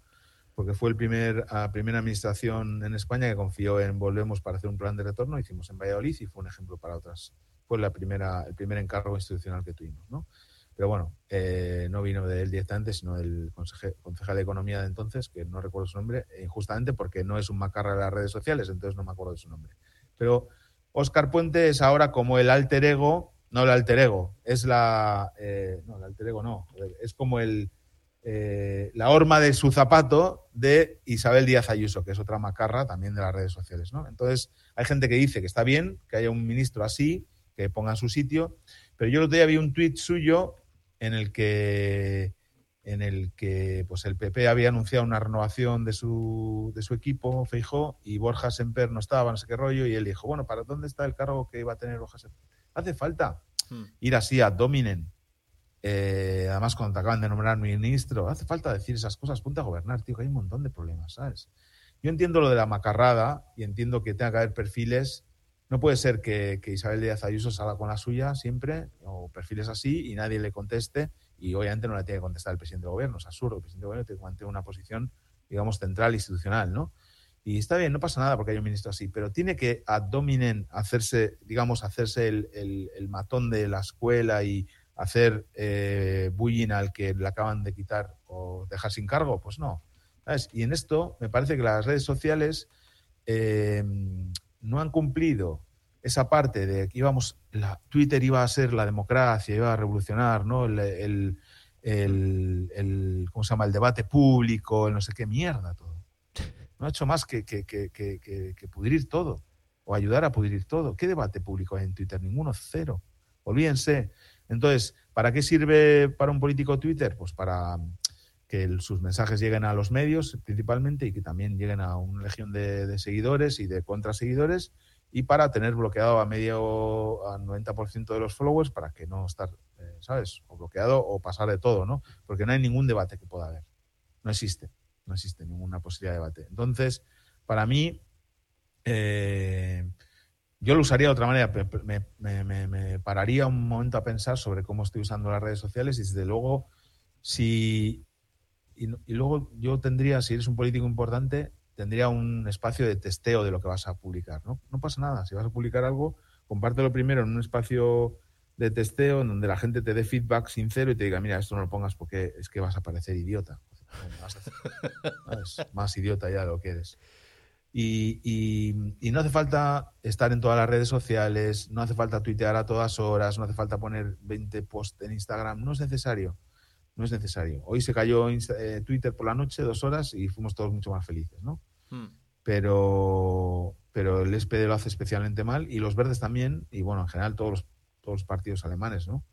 porque fue el primer, la primera administración en España que confió en Volvemos para hacer un plan de retorno. Hicimos en Valladolid y fue un ejemplo para otras. Fue la primera, el primer encargo institucional que tuvimos. ¿no? Pero bueno, eh, no vino de él directamente, sino del conseje- concejal de Economía de entonces, que no recuerdo su nombre, eh, justamente porque no es un macarra de las redes sociales, entonces no me acuerdo de su nombre. Pero Oscar Puente es ahora como el alter ego, no el alter ego, es la. eh, no, el alter ego no, es como el eh, la horma de su zapato de Isabel Díaz Ayuso, que es otra macarra también de las redes sociales. ¿no? Entonces, hay gente que dice que está bien que haya un ministro así, que ponga en su sitio, pero yo el otro día vi un tuit suyo en el que en el que pues el PP había anunciado una renovación de su, de su equipo, Feijó, y Borja Semper no estaba, no sé qué rollo, y él dijo, bueno, ¿para dónde está el cargo que iba a tener Borja Semper? Hace falta Hmm. ir así a dominen. Eh, además, cuando te acaban de nombrar ministro, hace falta decir esas cosas, ponte a gobernar, tío, que hay un montón de problemas, ¿sabes? Yo entiendo lo de la macarrada y entiendo que tenga que haber perfiles. No puede ser que, que Isabel Díaz Ayuso salga con la suya siempre, o perfiles así, y nadie le conteste, y obviamente no le tiene que contestar el presidente del gobierno. Es absurdo, el presidente del gobierno tiene que mantener una posición, digamos, central, institucional, ¿no? Y está bien, no pasa nada porque hay un ministro así, pero tiene que ad hacerse, digamos, hacerse el, el- el matón de la escuela y hacer eh, bullying al que le acaban de quitar o dejar sin cargo, pues no. Y en esto me parece que las redes sociales eh, no han cumplido esa parte de que íbamos, la, Twitter iba a ser la democracia, iba a revolucionar, ¿no? El, el, ¿cómo se llama? El debate público, el no sé qué mierda todo. No ha hecho más que, que, que- que pudrir todo o ayudar a pudrir todo. ¿Qué debate público hay en Twitter? Ninguno, cero. Olvídense. Entonces, ¿para qué sirve para un político Twitter? Pues para que el- sus mensajes lleguen a los medios principalmente y que también lleguen a una legión de, seguidores y de contraseguidores y para tener bloqueado a medio, a 90% de los followers para que no estar, eh, ¿sabes? O bloqueado o pasar de todo, ¿no? Porque no hay ningún debate que pueda haber. No existe. No existe ninguna posibilidad de debate. Entonces, para mí, eh, yo lo usaría de otra manera. Me, me- me- pararía un momento a pensar sobre cómo estoy usando las redes sociales y desde luego si. Y, luego yo tendría, si eres un político importante, tendría un espacio de testeo de lo que vas a publicar. No, pasa nada. Si vas a publicar algo, compártelo primero en un espacio de testeo en donde la gente te dé feedback sincero y te diga, mira, esto no lo pongas porque es que vas a parecer idiota. Más, más idiota ya de lo que eres. Y, y- y no hace falta estar en todas las redes sociales, no hace falta tuitear a todas horas, no hace falta poner 20 posts en Instagram, no es necesario. No es necesario. Hoy se cayó Insta- eh, Twitter por la noche, dos horas, y fuimos todos mucho más felices, ¿no? Hmm. pero, pero el SPD lo hace especialmente mal y los verdes también, y bueno, en general todos los, todos los partidos alemanes, ¿no?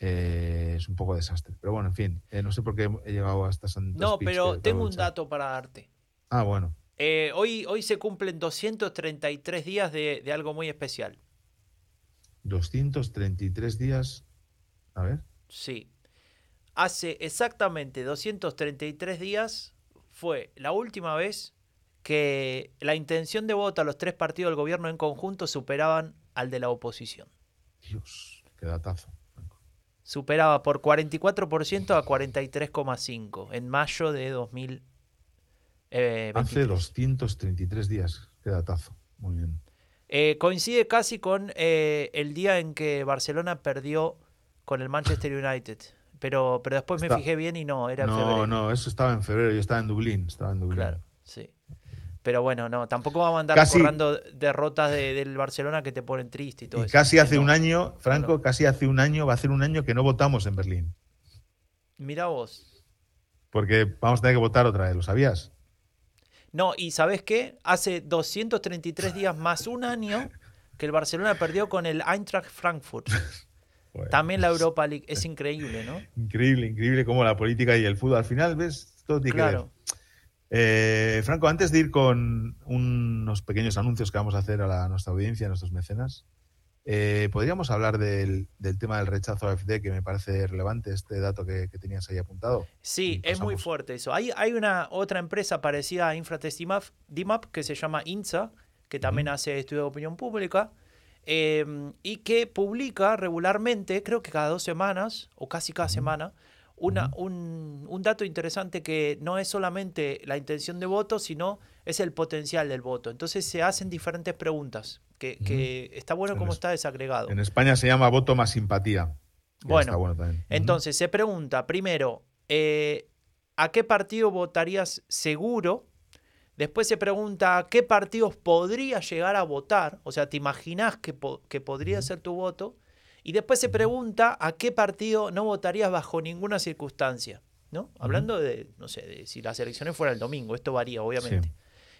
Eh, es un poco desastre. Pero bueno, en fin, eh, no sé por qué he llegado hasta No, pero tengo un dato para darte. Ah, bueno. Eh, hoy, hoy se cumplen 233 días de, de algo muy especial. 233 días. A ver. Sí. Hace exactamente 233 días fue la última vez que la intención de voto a los tres partidos del gobierno en conjunto superaban al de la oposición. Dios, qué datazo. Superaba por 44% a 43,5% en mayo de 2023. Hace 233 días. Qué datazo. Muy bien. Eh, coincide casi con eh, el día en que Barcelona perdió con el Manchester United. Pero, pero después me fijé bien y no, era en No, febrero. no, eso estaba en febrero. Yo estaba en Dublín. Estaba en Dublín. Claro, sí. Pero bueno, no, tampoco vamos a andar Casi- derrotas de- del Barcelona que te ponen triste y todo Y eso. casi hace no. un año, Franco, Claro. casi hace un año, va a hacer un año que no votamos en Berlín. Mirá vos. Porque vamos a tener que votar otra vez, ¿lo sabías? No, y ¿sabes qué? Hace 233 días más un año que el Barcelona perdió con el Eintracht Frankfurt. También la Europa League. Es increíble, ¿no? Increíble, increíble cómo la política y el fútbol al final, ¿ves? Todo tiene Claro. que ver. Eh, Franco, antes de ir con unos pequeños anuncios que vamos a hacer a, la- a nuestra audiencia, a nuestros mecenas, eh, podríamos hablar del, del tema del rechazo a AFD, que me parece relevante, este dato que, que tenías ahí apuntado. Sí, es muy fuerte eso. Hay, hay una otra empresa parecida a Infratest DIMAP, DIMAP que se llama INSA, que también hace estudio de opinión pública, eh, y que publica regularmente, creo que cada dos semanas, o casi cada semana, una, un, un dato interesante que no es solamente la intención de voto, sino es el potencial del voto. Entonces se hacen diferentes preguntas, que, que está bueno En es- está desagregado. En España se llama voto más simpatía. Bueno. Entonces, se pregunta, primero, eh, ¿a qué partido votarías seguro? Después se pregunta, ¿a qué partidos podrías llegar a votar? O sea, ¿te imaginas que, po- que podría ser tu voto? Y después se pregunta, ¿a qué partido no votarías bajo ninguna circunstancia? ¿No? Hablando de, no sé, de si las elecciones fueran el domingo, esto varía, obviamente.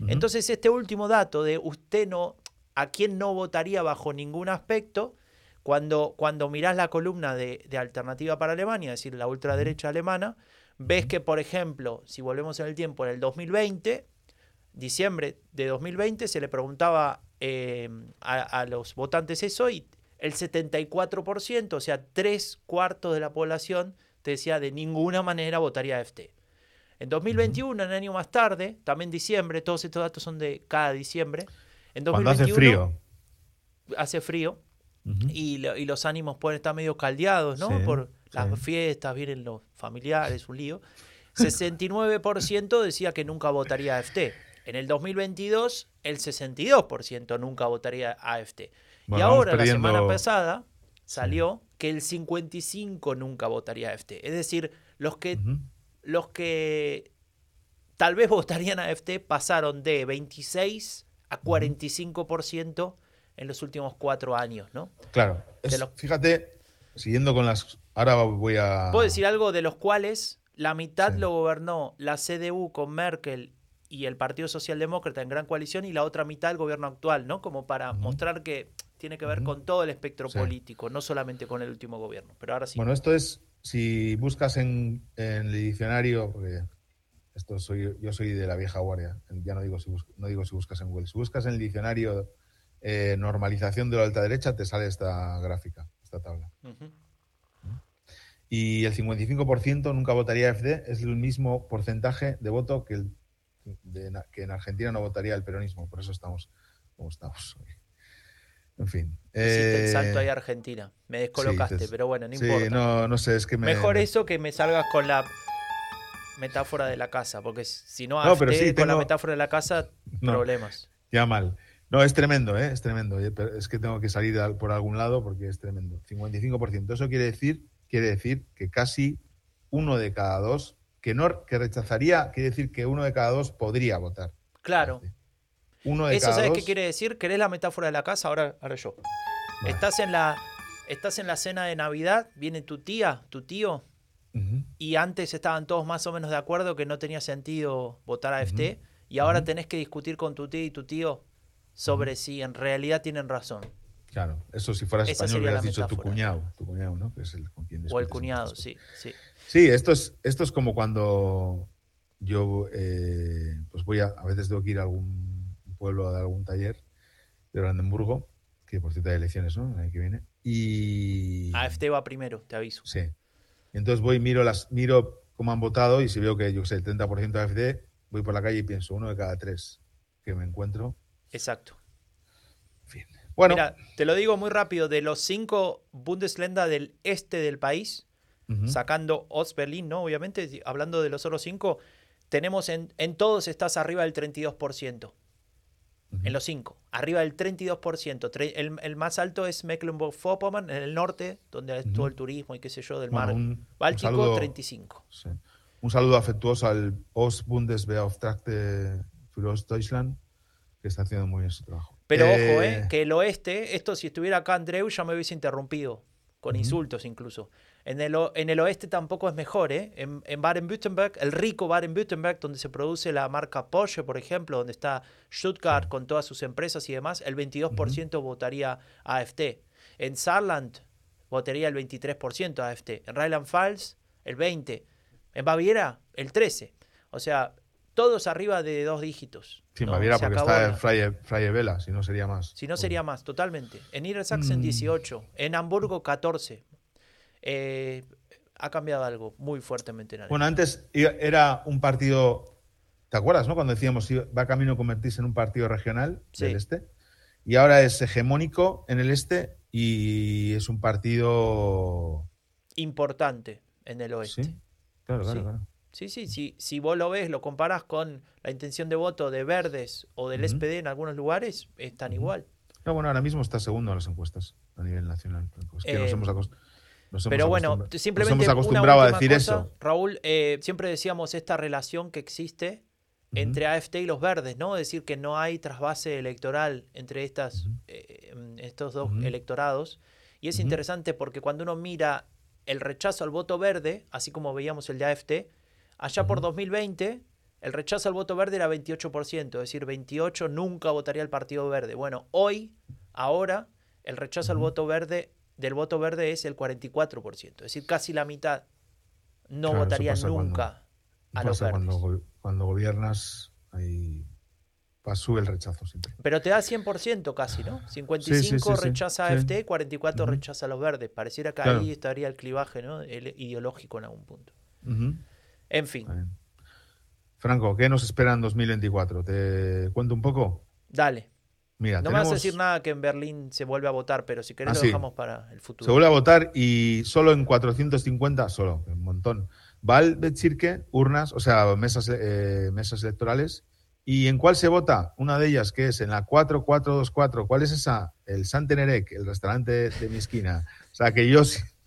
Entonces, este último dato de usted no, a quién no votaría bajo ningún aspecto, cuando, cuando mirás la columna de, de Alternativa para Alemania, es decir, la ultraderecha alemana, ves que, por ejemplo, si volvemos en el tiempo, en el 2020, diciembre de 2020, se le preguntaba eh, a, a los votantes eso y el 74%, o sea, tres cuartos de la población, te decía de ninguna manera votaría AFT. En 2021, un año más tarde, también diciembre, todos estos datos son de cada diciembre. En Cuando hace 2021 frío. hace frío y, lo- y los ánimos pueden estar medio caldeados, ¿no? Sí, Por las sí. fiestas, vienen los familiares, un lío. 69% decía que nunca votaría AFT. En el 2022, el 62% nunca votaría AFT. Y Bueno, ahora, la semana pasada, salió que el 55% nunca votaría AFT. Es decir, los que, los que tal vez votarían AFT pasaron de 26 a 45% en los últimos cuatro años, ¿no? Claro. es- De los- Fíjate, siguiendo con las. Ahora voy a. Puedo decir algo de los cuales la mitad Sí. lo gobernó la CDU con Merkel y el Partido Socialdemócrata en gran coalición y la otra mitad el gobierno actual, ¿no? Como para mostrar que tiene que ver con todo el espectro Sí. político, no solamente con el último gobierno. Pero ahora sí. Bueno, esto es, si buscas en, en el diccionario, porque esto soy, yo soy de la vieja guardia, ya no digo si, bus- no digo si buscas en Google, si buscas en el diccionario eh, normalización de la alta derecha, te sale esta gráfica, esta tabla. Ujú. Y el 55% nunca votaría FD, es el mismo porcentaje de voto que, el, de que en Argentina no votaría el peronismo, por eso estamos como estamos hoy. En fin. Hiciste el salto Eh, ahí a Argentina. Me descolocaste, te- pero bueno, no sí, importa. no, no sé, es que me. Mejor me- eso que me salgas con la metáfora de la casa, porque si no, No, pero AFT sí, con la metáfora de la casa, No. problemas. Ya mal. No, es tremendo, ¿eh? Es tremendo. Es que tengo que salir al- por algún lado porque es tremendo. 55%. Eso quiere decir, quiere decir que casi uno de cada dos, que no que rechazaría, quiere decir que uno de cada dos podría votar. Claro. Uno de ¿Eso cada sabes dos. qué quiere decir? ¿Querés la metáfora de la casa? Ahora, ahora yo. Vale. Estás en la. Estás en la cena de Navidad, viene tu tía, tu tío, y antes estaban todos más o menos de acuerdo que no tenía sentido votar a AFT, y ahora Ujú. tenés que discutir con tu tía y tu tío sobre si en realidad tienen razón. Claro, eso si fueras Esa español hubieras dicho tu cuñado, tu cuñado, ¿no? Que es el con quien O el cuñado, sí, sí. Sí, esto es, esto es como cuando yo eh, pues voy a, a veces tengo que ir a algún pueblo a dar algún taller de Brandenburgo, que por cierto hay elecciones, ¿no? El año que viene. Y. AFT va primero, te aviso. Sí. Entonces voy, miro las, miro cómo han votado y si veo que yo sé, el 30% de AFD, voy por la calle y pienso, uno de cada tres que me encuentro. Exacto. Fin. Bueno, Mira, te lo digo muy rápido, de los cinco Bundesländer del este del país, sacando Ostberlin, ¿no? Obviamente, hablando de los otros cinco, tenemos en, en todos estás arriba del 32%. Ujú. En los cinco, arriba del 32%. Tre- El, el más alto es Mecklenburg-Vorpommern, en el norte, donde es Ujú. todo el turismo y qué sé yo, del Bueno, mar. un- un Báltico, saludo- 35. Sí. Un saludo afectuoso al Ostbundesbeauftragte für Ostdeutschland, que está haciendo muy bien su trabajo. Pero Eh, ojo, eh, que el oeste, esto si estuviera acá Andreu ya me hubiese interrumpido, con Ujú. insultos incluso. En el, en el oeste tampoco es mejor, ¿eh? En, en Baden-Württemberg, el rico Baden-Württemberg, donde se produce la marca Porsche, por ejemplo, donde está Stuttgart con todas sus empresas y demás, el 22% votaría AFT. En Saarland votaría el 23% AFT. En Rheinland-Pfalz, el 20%. En Baviera, el 13%. O sea, todos arriba de dos dígitos. Sí, ¿no? Baviera, porque está en Freie, Freie Vela, si no sería más. si no sería más, totalmente. En Niedersachsen Mm. 18, en Hamburgo 14. Eh, ha cambiado algo muy fuertemente en Alemania. Bueno, antes era un partido, ¿te acuerdas, no? Cuando decíamos iba- va camino a convertirse en un partido regional Sí. del este. Y ahora es hegemónico en el este y es un partido. Importante en el oeste. Sí, claro, claro, Sí. claro. Sí, sí, sí. Si vos lo ves, lo comparás con la intención de voto de Verdes o del. SPD en algunos lugares, están Ujú. igual. No, bueno, ahora mismo está segundo en las encuestas a nivel nacional. Es que nos Eh, hemos, nos Pero bueno, simplemente nos hemos una acostumbrado a decir cosa. eso. Raúl, eh, siempre decíamos esta relación que existe entre AFT y los verdes, ¿no? Es decir, que no hay trasvase electoral entre estas, eh, em, estos dos electorados. Y es interesante porque cuando uno mira el rechazo al voto verde, así como veíamos el de AFT, allá por Ujú. 2020 el rechazo al voto verde era 28%, es decir, 28 nunca votaría el Partido Verde. Bueno, hoy, ahora, el rechazo al voto verde del voto verde es el 44%, es decir, casi la mitad no Claro, votaría pasa cuando- nunca a los verdes. cuando, cuando gobiernas, ahí pa- sube el rechazo siempre. Pero te da 100% casi, ¿no? 55 sí, sí, rechaza sí. AFT, 44 Ujú. rechaza a los verdes. Pareciera que Claro. ahí estaría el clivaje ¿no? el ideológico en algún punto. En fin. Franco, ¿qué nos espera en 2024? ¿Te cuento un poco? dale. Mira, No me vas a decir nada que en Berlín se vuelve a votar, pero si querés Ah, lo sí. dejamos para el futuro. Se vuelve a votar y solo en 450, solo, un montón. Wahlbezirke, urnas, o sea, mesas, eh, mesas electorales. ¿Y en cuál se vota? Una de ellas, que es en la 4424. ¿Cuál es esa? El Santenerek, el restaurante de mi esquina. O sea, que yo,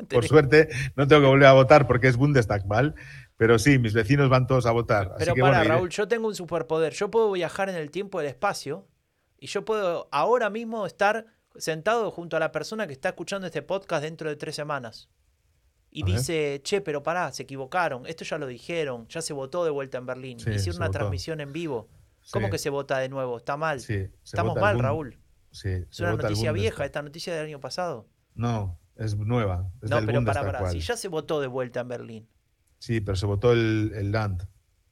por suerte, no tengo que volver a votar porque es Bundestag, ¿vale? Pero sí, mis vecinos van todos a votar. Así Pero que, para, bueno, Raúl, yo tengo un superpoder. Yo puedo viajar en el tiempo y el espacio y yo puedo ahora mismo estar sentado junto a la persona que está escuchando este podcast dentro de tres semanas. Y dice, che, pero pará, se equivocaron. Esto ya lo dijeron, ya se votó de vuelta en Berlín. Sí, Hicieron una votó. transmisión en vivo. ¿Cómo que se vota de nuevo? Está mal. sí, Estamos mal, Raúl. Es una noticia vieja, esta noticia del año pasado. No, es nueva. Es no, del pero para. ¿cuál? Si ya se votó de vuelta en Berlín. Sí, pero se votó el, el Land.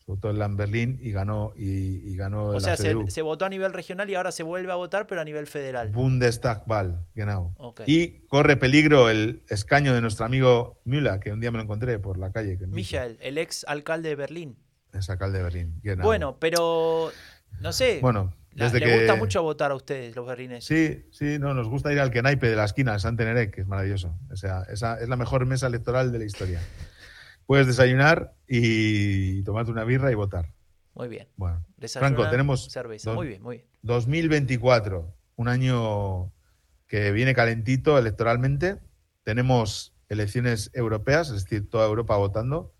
Votó el Land Berlín y ganó, y, y ganó O sea, se, votó a nivel regional y ahora se vuelve a votar, pero a nivel federal. Bundestagwahl, genau. Ok. Y corre peligro el escaño de nuestro amigo Müller, que un día me lo encontré por la calle. que Michael, el ex alcalde de Berlín. Es alcalde de Berlín. genau. Bueno, pero no sé. Bueno, Desde le gusta que- mucho votar a ustedes, los berlineses. Sí, sí, no, nos gusta ir al Kenaipe de la esquina, de Sant Teneré, que es maravilloso. O sea, esa es la mejor mesa electoral de la historia. Puedes desayunar y tomarte una birra y votar. Muy bien. Bueno, Desayunan, Franco, tenemos cerveza. dos- Muy bien, muy bien. 2024, un año que viene calentito electoralmente. Tenemos elecciones europeas, es decir, toda Europa votando,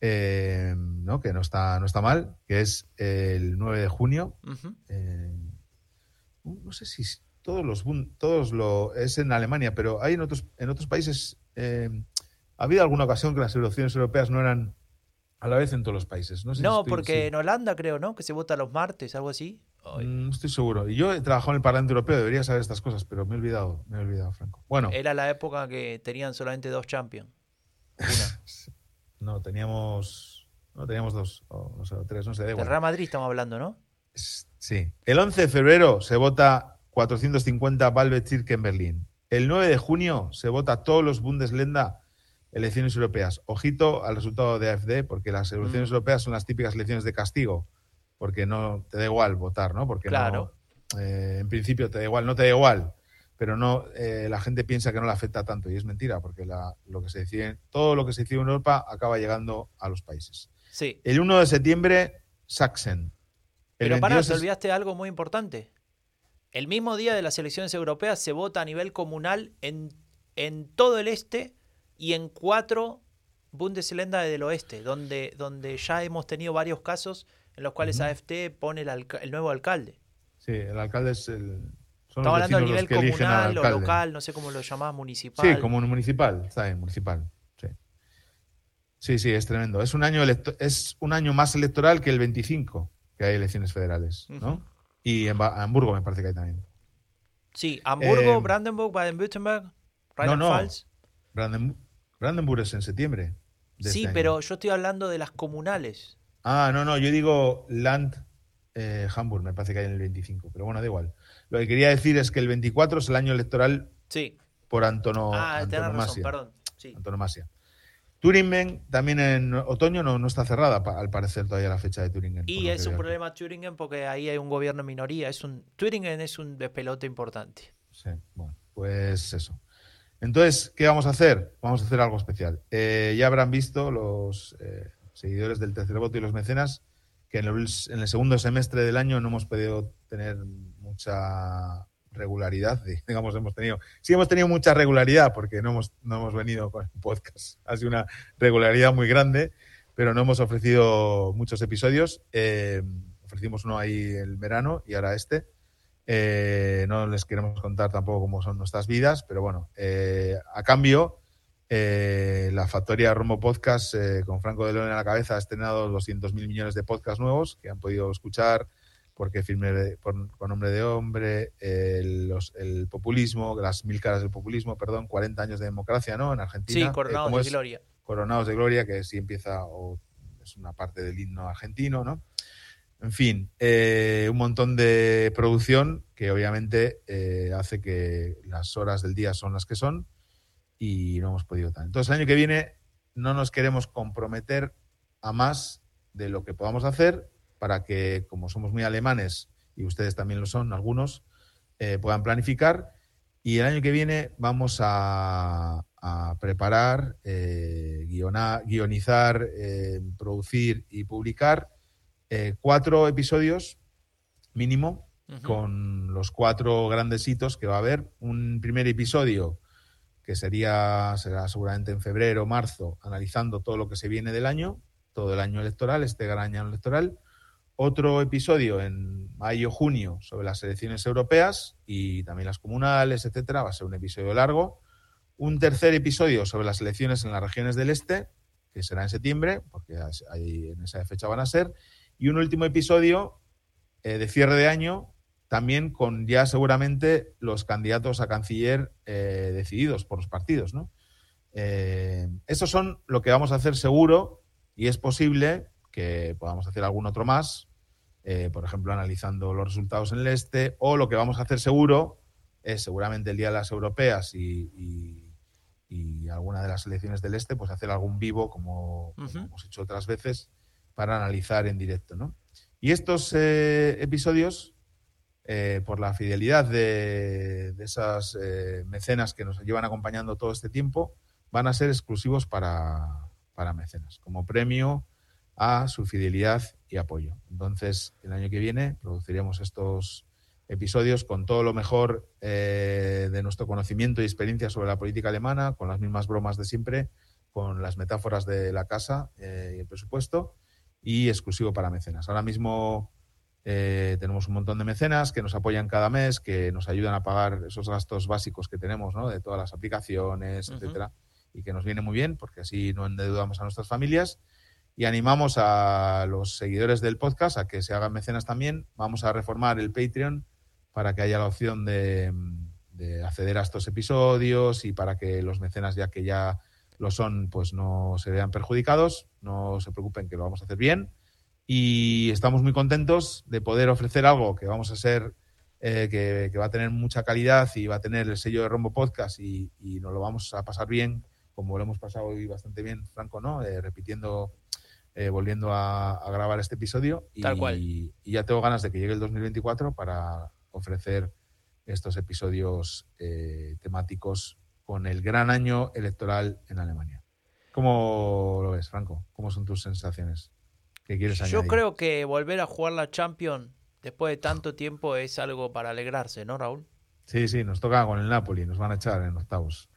eh, ¿no? que no está, no está mal, que es el 9 de junio. Eh, no sé si todos los todos lo es en Alemania, pero hay en otros en otros países eh, ha habido alguna ocasión que las elecciones europeas no eran a la vez en todos los países. No, sé si No, estoy- porque sí. en Holanda creo, ¿no? Que se vota los martes, algo así. Mm, No estoy seguro. Y yo he trabajado en el Parlamento Europeo, debería saber estas cosas, pero me he olvidado, me he olvidado, Franco. Bueno, Era la época que tenían solamente dos champions. Una. no teníamos no teníamos dos o no sé, tres, no sé, igual. Real Madrid estamos hablando, ¿no? Sí. El 11 de febrero se vota 450 Wahlbezirke en Berlín. El 9 de junio se vota todos los Bundesländer elecciones europeas. Ojito al resultado de AfD, porque las elecciones Mm. europeas son las típicas elecciones de castigo, porque no te da igual votar, ¿no? Porque no- Claro. eh, en principio te da igual, no te da igual, pero no eh, la gente piensa que no le afecta tanto y es mentira, porque la- lo que se decide, todo lo que se decide en Europa acaba llegando a los países. Sí. El 1 de septiembre, Sachsen. El Pero pará, 22 te olvidaste algo muy importante. El mismo día de las elecciones europeas se vota a nivel comunal en, en todo el este y en cuatro Bundesländer del oeste, donde, donde ya hemos tenido varios casos en los cuales Ujú. AFT pone el, el nuevo alcalde. Sí, el alcalde es el. Son Estamos hablando a nivel comunal o local, no sé cómo lo llamás, municipal. Sí, como un municipal, está bien, municipal. Sí. Sí, sí, es tremendo. Es un año es un año más electoral que el 25, que hay elecciones federales, ¿no? Y en Hamburgo me parece que hay también. Sí, Hamburgo, Eh, Brandenburg, Baden-Württemberg, no. Rheinland-Pfalz. Branden- Brandenburg es en septiembre. de Sí, este pero yo estoy hablando de las comunales. Ah, no, no, yo digo Land eh, Hamburg, me parece que hay en el 25, pero bueno, da igual. Lo que quería decir es que el 24 es el año electoral Sí. por antono, ah, tenés razón, antonomasia. perdón. Sí. antonomasia. Turingen también en otoño no, no está cerrada, al parecer todavía la fecha de Turingen. Y es un problema Turingen porque ahí hay un gobierno en minoría. Es un, Turingen es un despelote importante. Sí, bueno, pues eso. Entonces, ¿qué vamos a hacer? Vamos a hacer algo especial. Eh, ya habrán visto los eh, seguidores del tercer voto y los mecenas que en el, en el segundo semestre del año no hemos podido tener mucha regularidad. Digamos, hemos tenido, sí hemos tenido mucha regularidad porque no hemos, no hemos venido con el podcast. Ha sido una regularidad muy grande, pero no hemos ofrecido muchos episodios. Eh, ofrecimos uno ahí el verano y ahora este. Eh, no les queremos contar tampoco cómo son nuestras vidas, pero bueno, eh, a cambio, eh, la Factoría Romo Podcast eh, con Franco de León a la cabeza ha estrenado 200 mil millones de podcasts nuevos que han podido escuchar porque firme por- con nombre de hombre, el, los- el populismo, las mil caras del populismo, perdón, 40 años de democracia, ¿no? En Argentina. Sí, Eh, coronados ¿cómo de gloria. Coronados de Gloria, que sí empieza o es una parte del himno argentino, ¿no? En fin, eh, un montón de producción que obviamente eh, hace que las horas del día son las que son y no hemos podido tal. Entonces, el año que viene no nos queremos comprometer a más de lo que podamos hacer para que, como somos muy alemanes y ustedes también lo son, algunos, eh, puedan planificar. Y el año que viene vamos a, a preparar, guionizar, producir y publicar eh, cuatro episodios mínimo con los cuatro grandes hitos que va a haber. Un primer episodio que sería, será seguramente en febrero o marzo, analizando todo lo que se viene del año, todo el año electoral, este gran año electoral. Otro episodio en mayo-junio sobre las elecciones europeas y también las comunales, etcétera. Va a ser un episodio largo. Un tercer episodio sobre las elecciones en las regiones del este, que será en septiembre, porque ahí en esa fecha van a ser. Y un último episodio eh, de cierre de año, también con ya seguramente los candidatos a canciller eh, decididos por los partidos. ¿no? Eh, estos son lo que vamos a hacer seguro y es posible que podamos hacer algún otro más, eh, por ejemplo, analizando los resultados en el este, o lo que vamos a hacer seguro es seguramente el día de las europeas y, y, y alguna de las elecciones del este, pues hacer algún vivo como, hemos hecho otras veces para analizar en directo. ¿no? Y estos eh, episodios eh, por la fidelidad de, esas eh, mecenas que nos llevan acompañando todo este tiempo, van a ser exclusivos para, para mecenas, como premio a su fidelidad y apoyo. Entonces, el año que viene produciremos estos episodios con todo lo mejor de nuestro conocimiento y experiencia sobre la política alemana, con las mismas bromas de siempre, con las metáforas de la casa y el presupuesto, y exclusivo para mecenas. Ahora mismo eh, tenemos un montón de mecenas que nos apoyan cada mes, que nos ayudan a pagar esos gastos básicos que tenemos, ¿no? de todas las aplicaciones, etcétera, y que nos viene muy bien porque así no endeudamos a nuestras familias. Y animamos a los seguidores del podcast a que se hagan mecenas también. Vamos a reformar el Patreon para que haya la opción de, de acceder a estos episodios y para que los mecenas, ya que ya lo son, pues no se vean perjudicados. No se preocupen que lo vamos a hacer bien. Y estamos muy contentos de poder ofrecer algo que vamos a ser, eh, que, que va a tener mucha calidad y va a tener el sello de Rombo Podcast y, y nos lo vamos a pasar bien, como lo hemos pasado hoy bastante bien, Franco, ¿no? Eh, repitiendo, eh, volviendo a, a grabar este episodio. Y, Tal cual. y ya tengo ganas de que llegue el 2024 para ofrecer estos episodios eh, temáticos con el gran año electoral en Alemania. ¿Cómo lo ves, Franco? ¿Cómo son tus sensaciones? ¿Qué quieres Yo añadir? creo que volver a jugar la Champions después de tanto tiempo es algo para alegrarse, ¿no, Raúl? Sí, sí, nos toca con el Napoli, nos van a echar en octavos.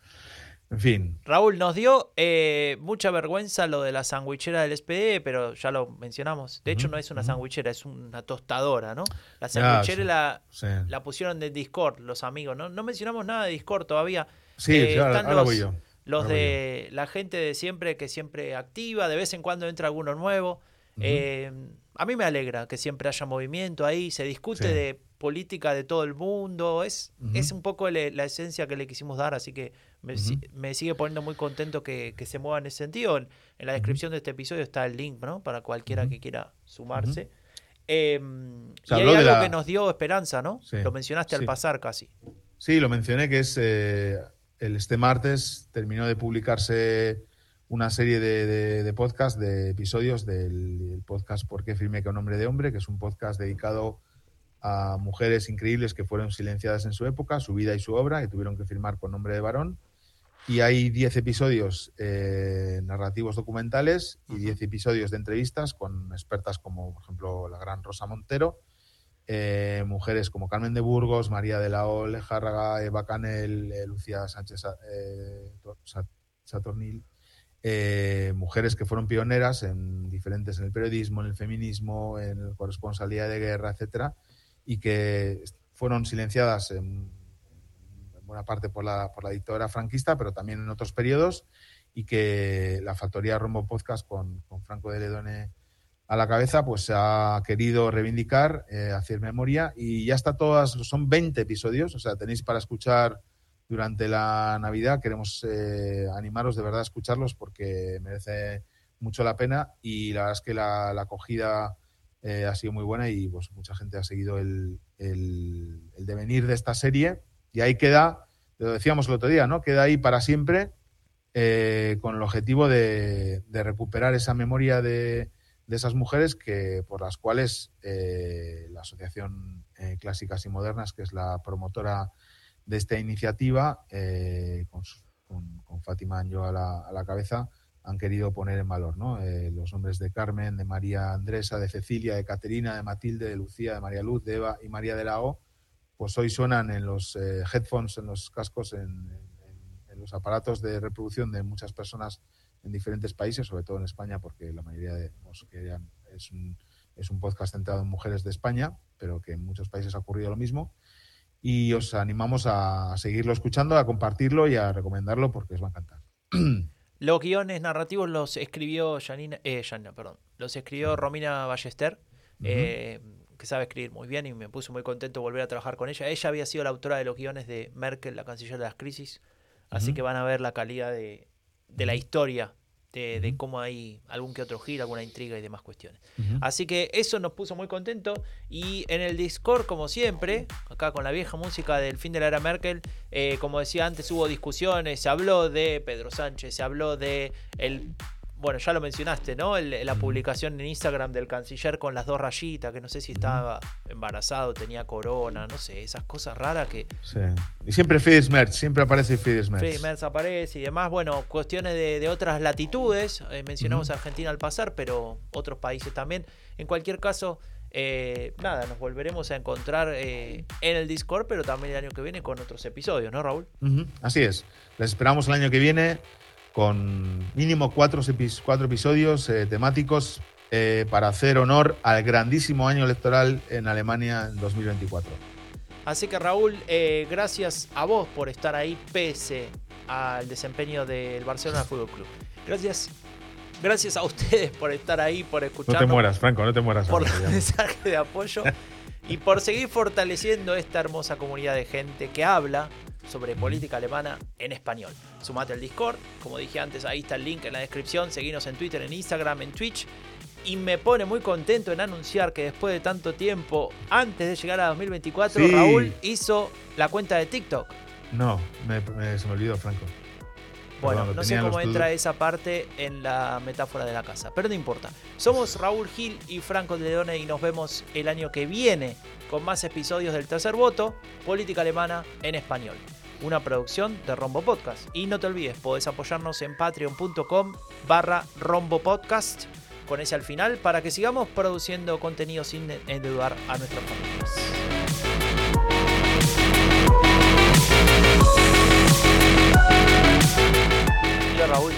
En fin, Raúl, nos dio eh, mucha vergüenza lo de la sandwichera del SPD, pero ya lo mencionamos. De hecho, Ujú, no es una ujú. sandwichera, es una tostadora, ¿no? La sandwichera sí. la, sí, la pusieron de Discord, los amigos, ¿no? No mencionamos nada de Discord todavía. Sí, eh, ahora, están ahora los- voy yo. Los Ahora voy de la gente de siempre que siempre activa, de vez en cuando entra alguno nuevo. Eh, a mí me alegra que siempre haya movimiento ahí, se discute Sí. de política de todo el mundo, es, es un poco le- la esencia que le quisimos dar, así que me, sigue poniendo muy contento que, que se mueva en ese sentido. En, en la descripción de este episodio está el link, ¿no? Para cualquiera que quiera sumarse. Eh, y hay algo la- que nos dio esperanza, ¿no? Sí, Lo mencionaste al pasar casi. Sí, lo mencioné que es eh, este martes terminó de publicarse una serie de, de, de podcast, de episodios del, del podcast ¿Por qué firmé con nombre de hombre? que es un podcast dedicado a mujeres increíbles que fueron silenciadas en su época, su vida y su obra, que tuvieron que firmar con nombre de varón. Y hay 10 episodios eh, narrativos documentales y 10 episodios de entrevistas con expertas como, por ejemplo, la gran Rosa Montero, eh, mujeres como Carmen de Burgos, María de la Ole, Járraga, Eva Canel, eh, Lucía Sánchez eh, Sa- Satornil, eh, mujeres que fueron pioneras en diferentes en el periodismo, en el feminismo, en la corresponsalía de guerra, etcétera, y que fueron silenciadas en, en buena parte por la, por la dictadura franquista, pero también en otros periodos, y que la factoría Rombo Podcast con, con Franco de Ledone a la cabeza, pues ha querido reivindicar, eh, hacer memoria y ya está todas, son 20 episodios, o sea, tenéis para escuchar durante la Navidad. Queremos eh, animaros de verdad a escucharlos porque merece mucho la pena y la verdad es que la, acogida eh, ha sido muy buena y pues mucha gente ha seguido el, el, devenir de esta serie y ahí queda, lo decíamos el otro día, ¿no? Queda ahí para siempre con el objetivo de, de recuperar esa memoria de, de esas mujeres que por las cuales eh, la Asociación eh, Clásicas y Modernas, que es la promotora de esta iniciativa, eh, con, con- con Fátima Anjo a la, a la cabeza, han querido poner en valor ¿no? Los nombres de Carmen, de María Andresa, de Cecilia, de Caterina, de Matilde, de Lucía, de María Luz, de Eva y María de la O, pues hoy suenan en los headphones, en los cascos, en- en los aparatos de reproducción de muchas personas en diferentes países, sobre todo en España, porque la mayoría de pues, que es un, es un podcast centrado en mujeres de España, pero que en muchos países ha ocurrido lo mismo. Y os animamos a seguirlo escuchando, a compartirlo y a recomendarlo porque os va a encantar. Los guiones narrativos los escribió Janina, eh, Janina, perdón, los escribió Romina Ballester, eh, que sabe escribir muy bien y me puso muy contento volver a trabajar con ella. Ella había sido la autora de los guiones de Merkel, la canciller de las crisis, así Ujú. que van a ver la calidad de, de la historia, de, de cómo hay algún que otro giro, alguna intriga y demás cuestiones. Así que eso nos puso muy contentos. Y en el Discord, como siempre, acá con la vieja música del fin de la era Merkel, eh, como decía antes, hubo discusiones, se habló de Pedro Sánchez, se habló de el bueno, ya lo mencionaste, ¿no? El- la publicación en Instagram del canciller con las dos rayitas, que no sé si estaba embarazado, tenía corona, no sé, esas cosas raras que Sí. Y siempre Fidesz Merz, siempre aparece Fidesz Merz. Freddy Merz aparece y demás. Bueno, cuestiones de, de otras latitudes. eh, mencionamos Ujú. Argentina al pasar, pero otros países también. En cualquier caso, eh, nada, nos volveremos a encontrar eh, en el Discord, pero también el año que viene con otros episodios, ¿no, Raúl? Así es. Les esperamos el año que viene con mínimo cuatro, cuatro episodios eh, temáticos eh, para hacer honor al grandísimo año electoral en Alemania en 2024. Así que Raúl, eh, gracias a vos por estar ahí pese al desempeño del Barcelona Fútbol Club. Gracias, gracias a ustedes por estar ahí, por No escucharnos. te mueras, Franco, no te mueras. por los mensajes de apoyo y por seguir fortaleciendo esta hermosa comunidad de gente que habla sobre política alemana en español. Sumate al Discord, como dije antes, ahí está el link en la descripción, seguinos en Twitter, en Instagram, en Twitch. Y me pone muy contento en anunciar que después de tanto tiempo, antes de llegar a 2024, Sí. Raúl hizo la cuenta de TikTok. No, me- me- se me olvidó, Franco. Bueno, no sé cómo entra esa parte en la metáfora de la casa, pero no importa. Somos Raúl Gil y Franco Leone y nos vemos el año que viene con más episodios del tercer voto, Política Alemana en Español. Una producción de Rombo Podcast. Y no te olvides, podés apoyarnos en patreon.com barra Rombo Podcast con ese al final para que sigamos produciendo contenido sin endeudar a nuestras familias. Raúl,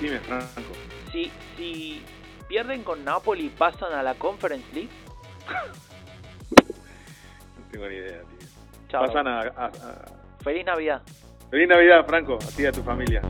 Dime, Franco. si, si pierden con Napoli, pasan a la Conference League. No tengo ni idea, tío. Chao. a, Feliz Navidad. Feliz Navidad, Franco, a ti y a tu familia.